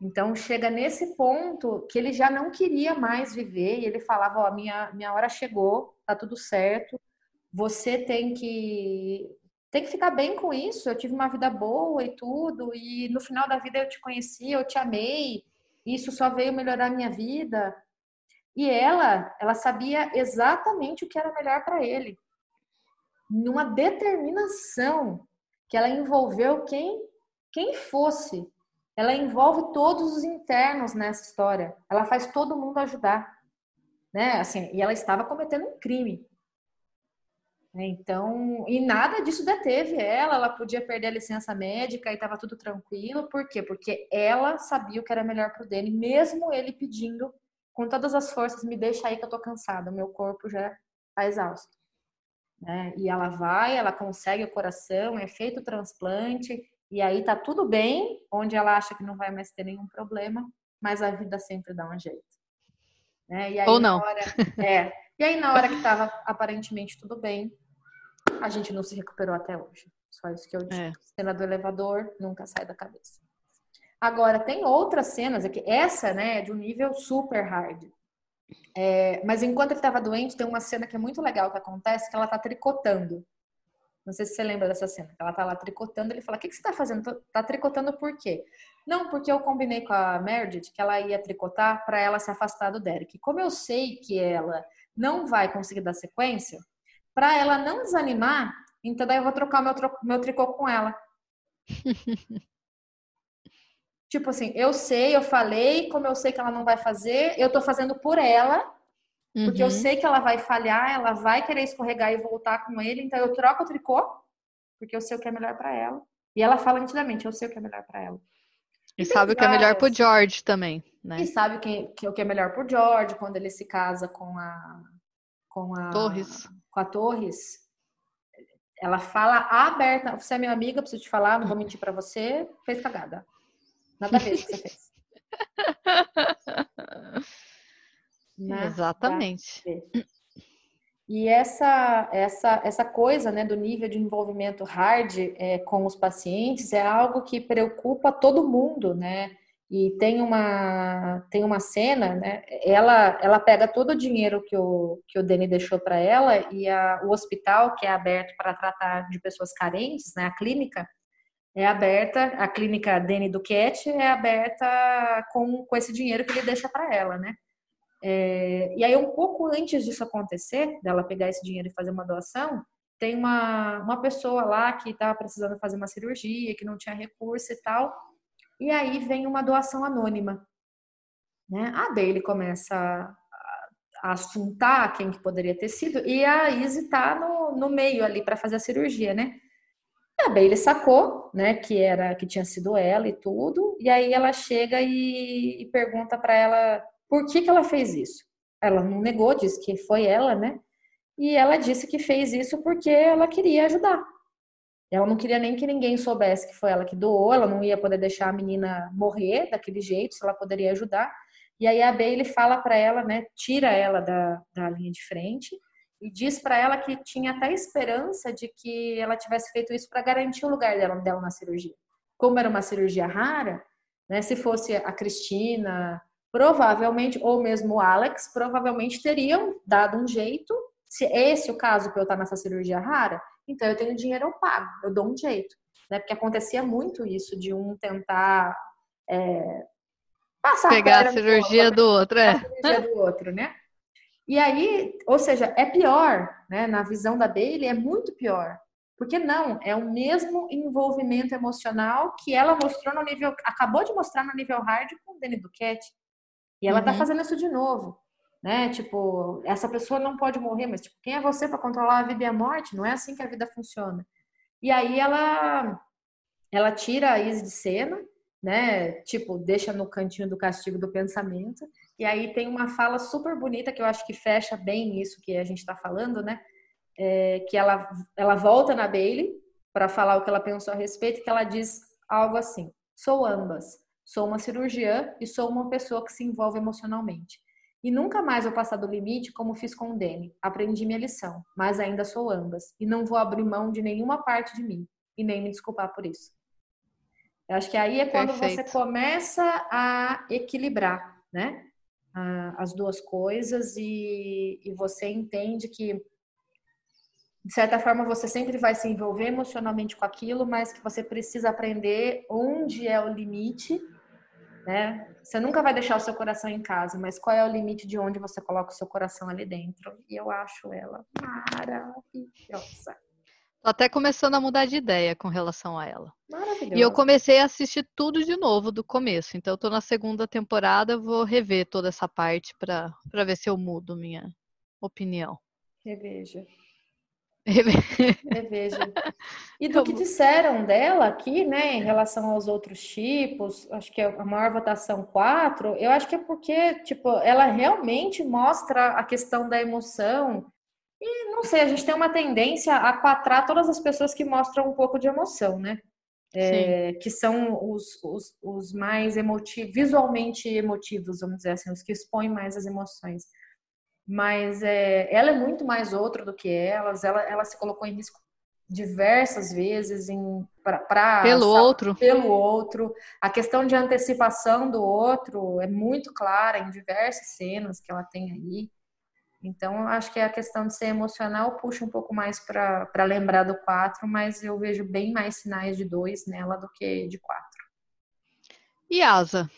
Então chega nesse ponto que ele já não queria mais viver e ele falava: Ó, oh, minha, minha hora chegou, tá tudo certo, você tem que tem que ficar bem com isso. Eu tive uma vida boa e tudo, e no final da vida eu te conheci, eu te amei, isso só veio melhorar a minha vida. E ela, ela sabia exatamente o que era melhor para ele. Numa determinação que ela envolveu quem quem fosse ela envolve todos os internos nessa história. Ela faz todo mundo ajudar, né? Assim, e ela estava cometendo um crime. Então, e nada disso deteve ela, ela podia perder a licença médica e estava tudo tranquilo. Por quê? Porque ela sabia o que era melhor para o Danny, mesmo ele pedindo com todas as forças, me deixa aí que eu tô cansada, meu corpo já está exausto. Né? E ela vai, ela consegue o coração, é feito o transplante, e aí tá tudo bem, onde ela acha que não vai mais ter nenhum problema, mas a vida sempre dá um jeito. Né? E aí, Ou não. Hora, é, e aí, na hora que estava aparentemente tudo bem, a gente não se recuperou até hoje. Só isso que eu digo. É. Cena do elevador nunca sai da cabeça. Agora, tem outras cenas aqui. Essa, né, é de um nível super hard. É, mas enquanto ele estava doente, tem uma cena que é muito legal que acontece, que ela está tricotando. Não sei se você lembra dessa cena. Ela tá lá tricotando, ele fala: O que, que você tá fazendo? Tá tricotando por quê? Não, porque eu combinei com a Meredith que ela ia tricotar para ela se afastar do Derek. Como eu sei que ela não vai conseguir dar sequência, para ela não desanimar, então daí eu vou trocar meu, meu tricô com ela. tipo assim, eu sei, eu falei, como eu sei que ela não vai fazer, eu tô fazendo por ela porque uhum. eu sei que ela vai falhar, ela vai querer escorregar e voltar com ele, então eu troco o tricô, porque eu sei o que é melhor para ela. E ela fala nitidamente, eu sei o que é melhor para ela. E, e sabe o que é melhor pro George também, né? E sabe que, que, o que é melhor pro George quando ele se casa com a com a Torres. Com a Torres. Ela fala aberta, você é minha amiga, preciso te falar, não vou mentir para você, fez cagada. Nada a ver o que você fez. Né? Exatamente. E essa, essa, essa coisa né, do nível de envolvimento hard é, com os pacientes é algo que preocupa todo mundo, né? E tem uma, tem uma cena, né? Ela, ela pega todo o dinheiro que o, que o Dani deixou para ela e a, o hospital, que é aberto para tratar de pessoas carentes, né? A clínica é aberta, a clínica Dani Duquette é aberta com, com esse dinheiro que ele deixa para ela, né? É, e aí, um pouco antes disso acontecer, dela pegar esse dinheiro e fazer uma doação, tem uma, uma pessoa lá que estava precisando fazer uma cirurgia, que não tinha recurso e tal. E aí vem uma doação anônima. Né? A Bailey começa a, a assuntar quem que poderia ter sido, e a Izzy tá no, no meio ali para fazer a cirurgia, né? A Bailey sacou, né, que era que tinha sido ela e tudo, e aí ela chega e, e pergunta para ela por que, que ela fez isso? Ela não negou, disse que foi ela, né? E ela disse que fez isso porque ela queria ajudar. Ela não queria nem que ninguém soubesse que foi ela que doou, ela não ia poder deixar a menina morrer daquele jeito, se ela poderia ajudar. E aí a Bailey fala para ela, né, tira ela da, da linha de frente e diz para ela que tinha até esperança de que ela tivesse feito isso para garantir o lugar dela, dela na cirurgia. como era uma cirurgia rara, né, se fosse a Cristina, provavelmente, ou mesmo o Alex, provavelmente teriam dado um jeito. Se é esse o caso para eu estar nessa cirurgia rara, então eu tenho dinheiro, eu pago, eu dou um jeito. Né? Porque acontecia muito isso, de um tentar é, passar Pegar a, a cirurgia do outro, é. A cirurgia do outro, né? E aí, ou seja, é pior, né? Na visão da Bailey, é muito pior. Porque não, é o mesmo envolvimento emocional que ela mostrou no nível, acabou de mostrar no nível hard com o Danny Duquette. E ela tá uhum. tá fazendo isso de novo, né? Tipo, essa pessoa não pode morrer, mas tipo, quem é você para controlar a vida e a morte? Não é assim que a vida funciona. E aí ela ela tira a Izzy de cena, né? Tipo, deixa no cantinho do castigo do pensamento. E aí tem uma fala super bonita que eu acho que fecha bem isso que a gente está falando, né? É, que ela, ela volta na Bailey para falar o que ela pensou a respeito, que ela diz algo assim: sou ambas, sou uma cirurgiã e sou uma pessoa que se envolve emocionalmente. E nunca mais vou passar do limite como fiz com o Demi. Aprendi minha lição, mas ainda sou ambas e não vou abrir mão de nenhuma parte de mim e nem me desculpar por isso. Eu acho que aí é quando Perfeito. você começa a equilibrar, né? as duas coisas e, e você entende que de certa forma você sempre vai se envolver emocionalmente com aquilo, mas que você precisa aprender onde é o limite, né? Você nunca vai deixar o seu coração em casa, mas qual é o limite de onde você coloca o seu coração ali dentro? E eu acho ela maravilhosa. Tô até começando a mudar de ideia com relação a ela. E eu comecei a assistir tudo de novo do começo. Então eu tô na segunda temporada, vou rever toda essa parte para ver se eu mudo minha opinião. Reveja. Reveja. E do que disseram dela aqui, né, em relação aos outros tipos, acho que é a maior votação 4, eu acho que é porque, tipo, ela realmente mostra a questão da emoção e não sei, a gente tem uma tendência a quatrar todas as pessoas que mostram um pouco de emoção, né? É, que são os, os, os mais emotivos, visualmente emotivos, vamos dizer assim, os que expõem mais as emoções. Mas é, ela é muito mais outra do que elas, ela, ela se colocou em risco diversas vezes em para pelo sabe, outro pelo outro a questão de antecipação do outro é muito clara em diversas cenas que ela tem aí então, acho que a questão de ser emocional puxa um pouco mais para lembrar do 4, mas eu vejo bem mais sinais de 2 nela do que de 4. E asa?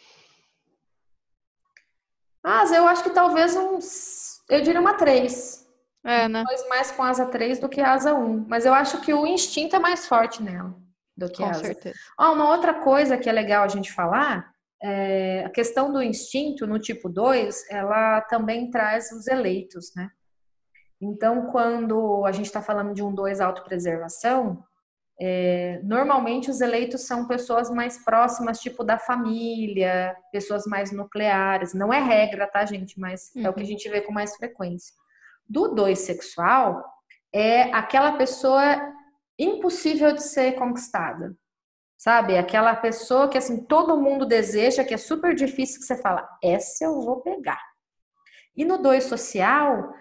Asa, eu acho que talvez uns. Eu diria uma 3. É, né? Dois mais com asa 3 do que asa 1. Mas eu acho que o instinto é mais forte nela do que com asa. Certeza. Ó, uma outra coisa que é legal a gente falar é, a questão do instinto no tipo 2, ela também traz os eleitos, né? Então, quando a gente está falando de um 2 autopreservação, é, normalmente os eleitos são pessoas mais próximas, tipo da família, pessoas mais nucleares. Não é regra, tá, gente? Mas uhum. é o que a uhum. gente vê com mais frequência. Do 2 sexual, é aquela pessoa impossível de ser conquistada sabe? Aquela pessoa que assim todo mundo deseja, que é super difícil que você fala, essa eu vou pegar. E no dois social,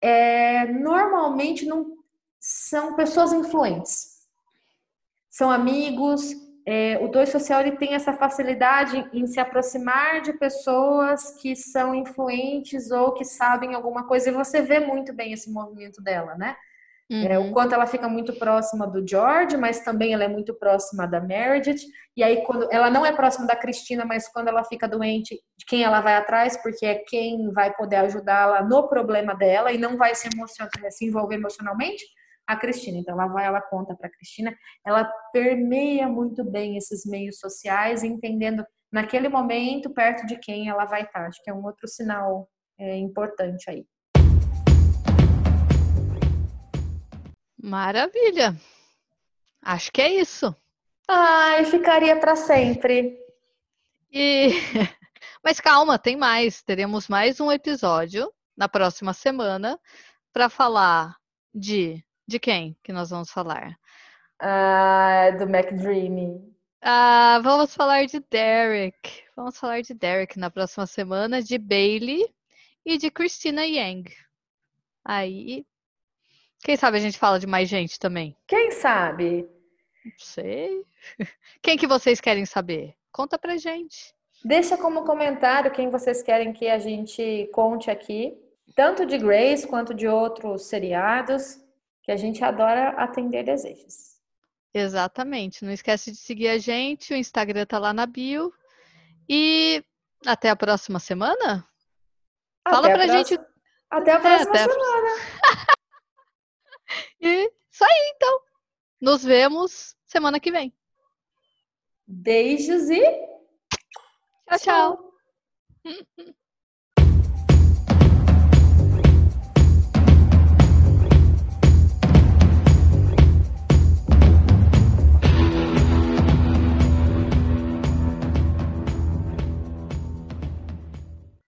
é, normalmente não são pessoas influentes, são amigos. É, o dois social ele tem essa facilidade em se aproximar de pessoas que são influentes ou que sabem alguma coisa e você vê muito bem esse movimento dela, né? Uhum. É, o uhum. quanto ela fica muito próxima do George, mas também ela é muito próxima da Meredith. E aí, quando ela não é próxima da Cristina, mas quando ela fica doente, de quem ela vai atrás, porque é quem vai poder ajudá-la no problema dela e não vai se, se envolver emocionalmente, a Cristina. Então, ela vai, ela conta para a Cristina. Ela permeia muito bem esses meios sociais, entendendo naquele momento perto de quem ela vai estar. Acho que é um outro sinal é, importante aí. Maravilha. Acho que é isso. Ai, ficaria para sempre. E mas calma, tem mais. Teremos mais um episódio na próxima semana para falar de de quem que nós vamos falar? Ah, do McDreamy. Ah, vamos falar de Derek. Vamos falar de Derek na próxima semana, de Bailey e de Christina Yang. Aí quem sabe a gente fala de mais gente também? Quem sabe? Não sei. Quem que vocês querem saber? Conta pra gente. Deixa como comentário quem vocês querem que a gente conte aqui, tanto de Grace quanto de outros seriados, que a gente adora atender desejos. Exatamente. Não esquece de seguir a gente, o Instagram tá lá na bio. E até a próxima semana? Até Fala pra gente. Até a próxima é, até semana. e isso aí, então. Nos vemos semana que vem. Beijos e tchau, tchau.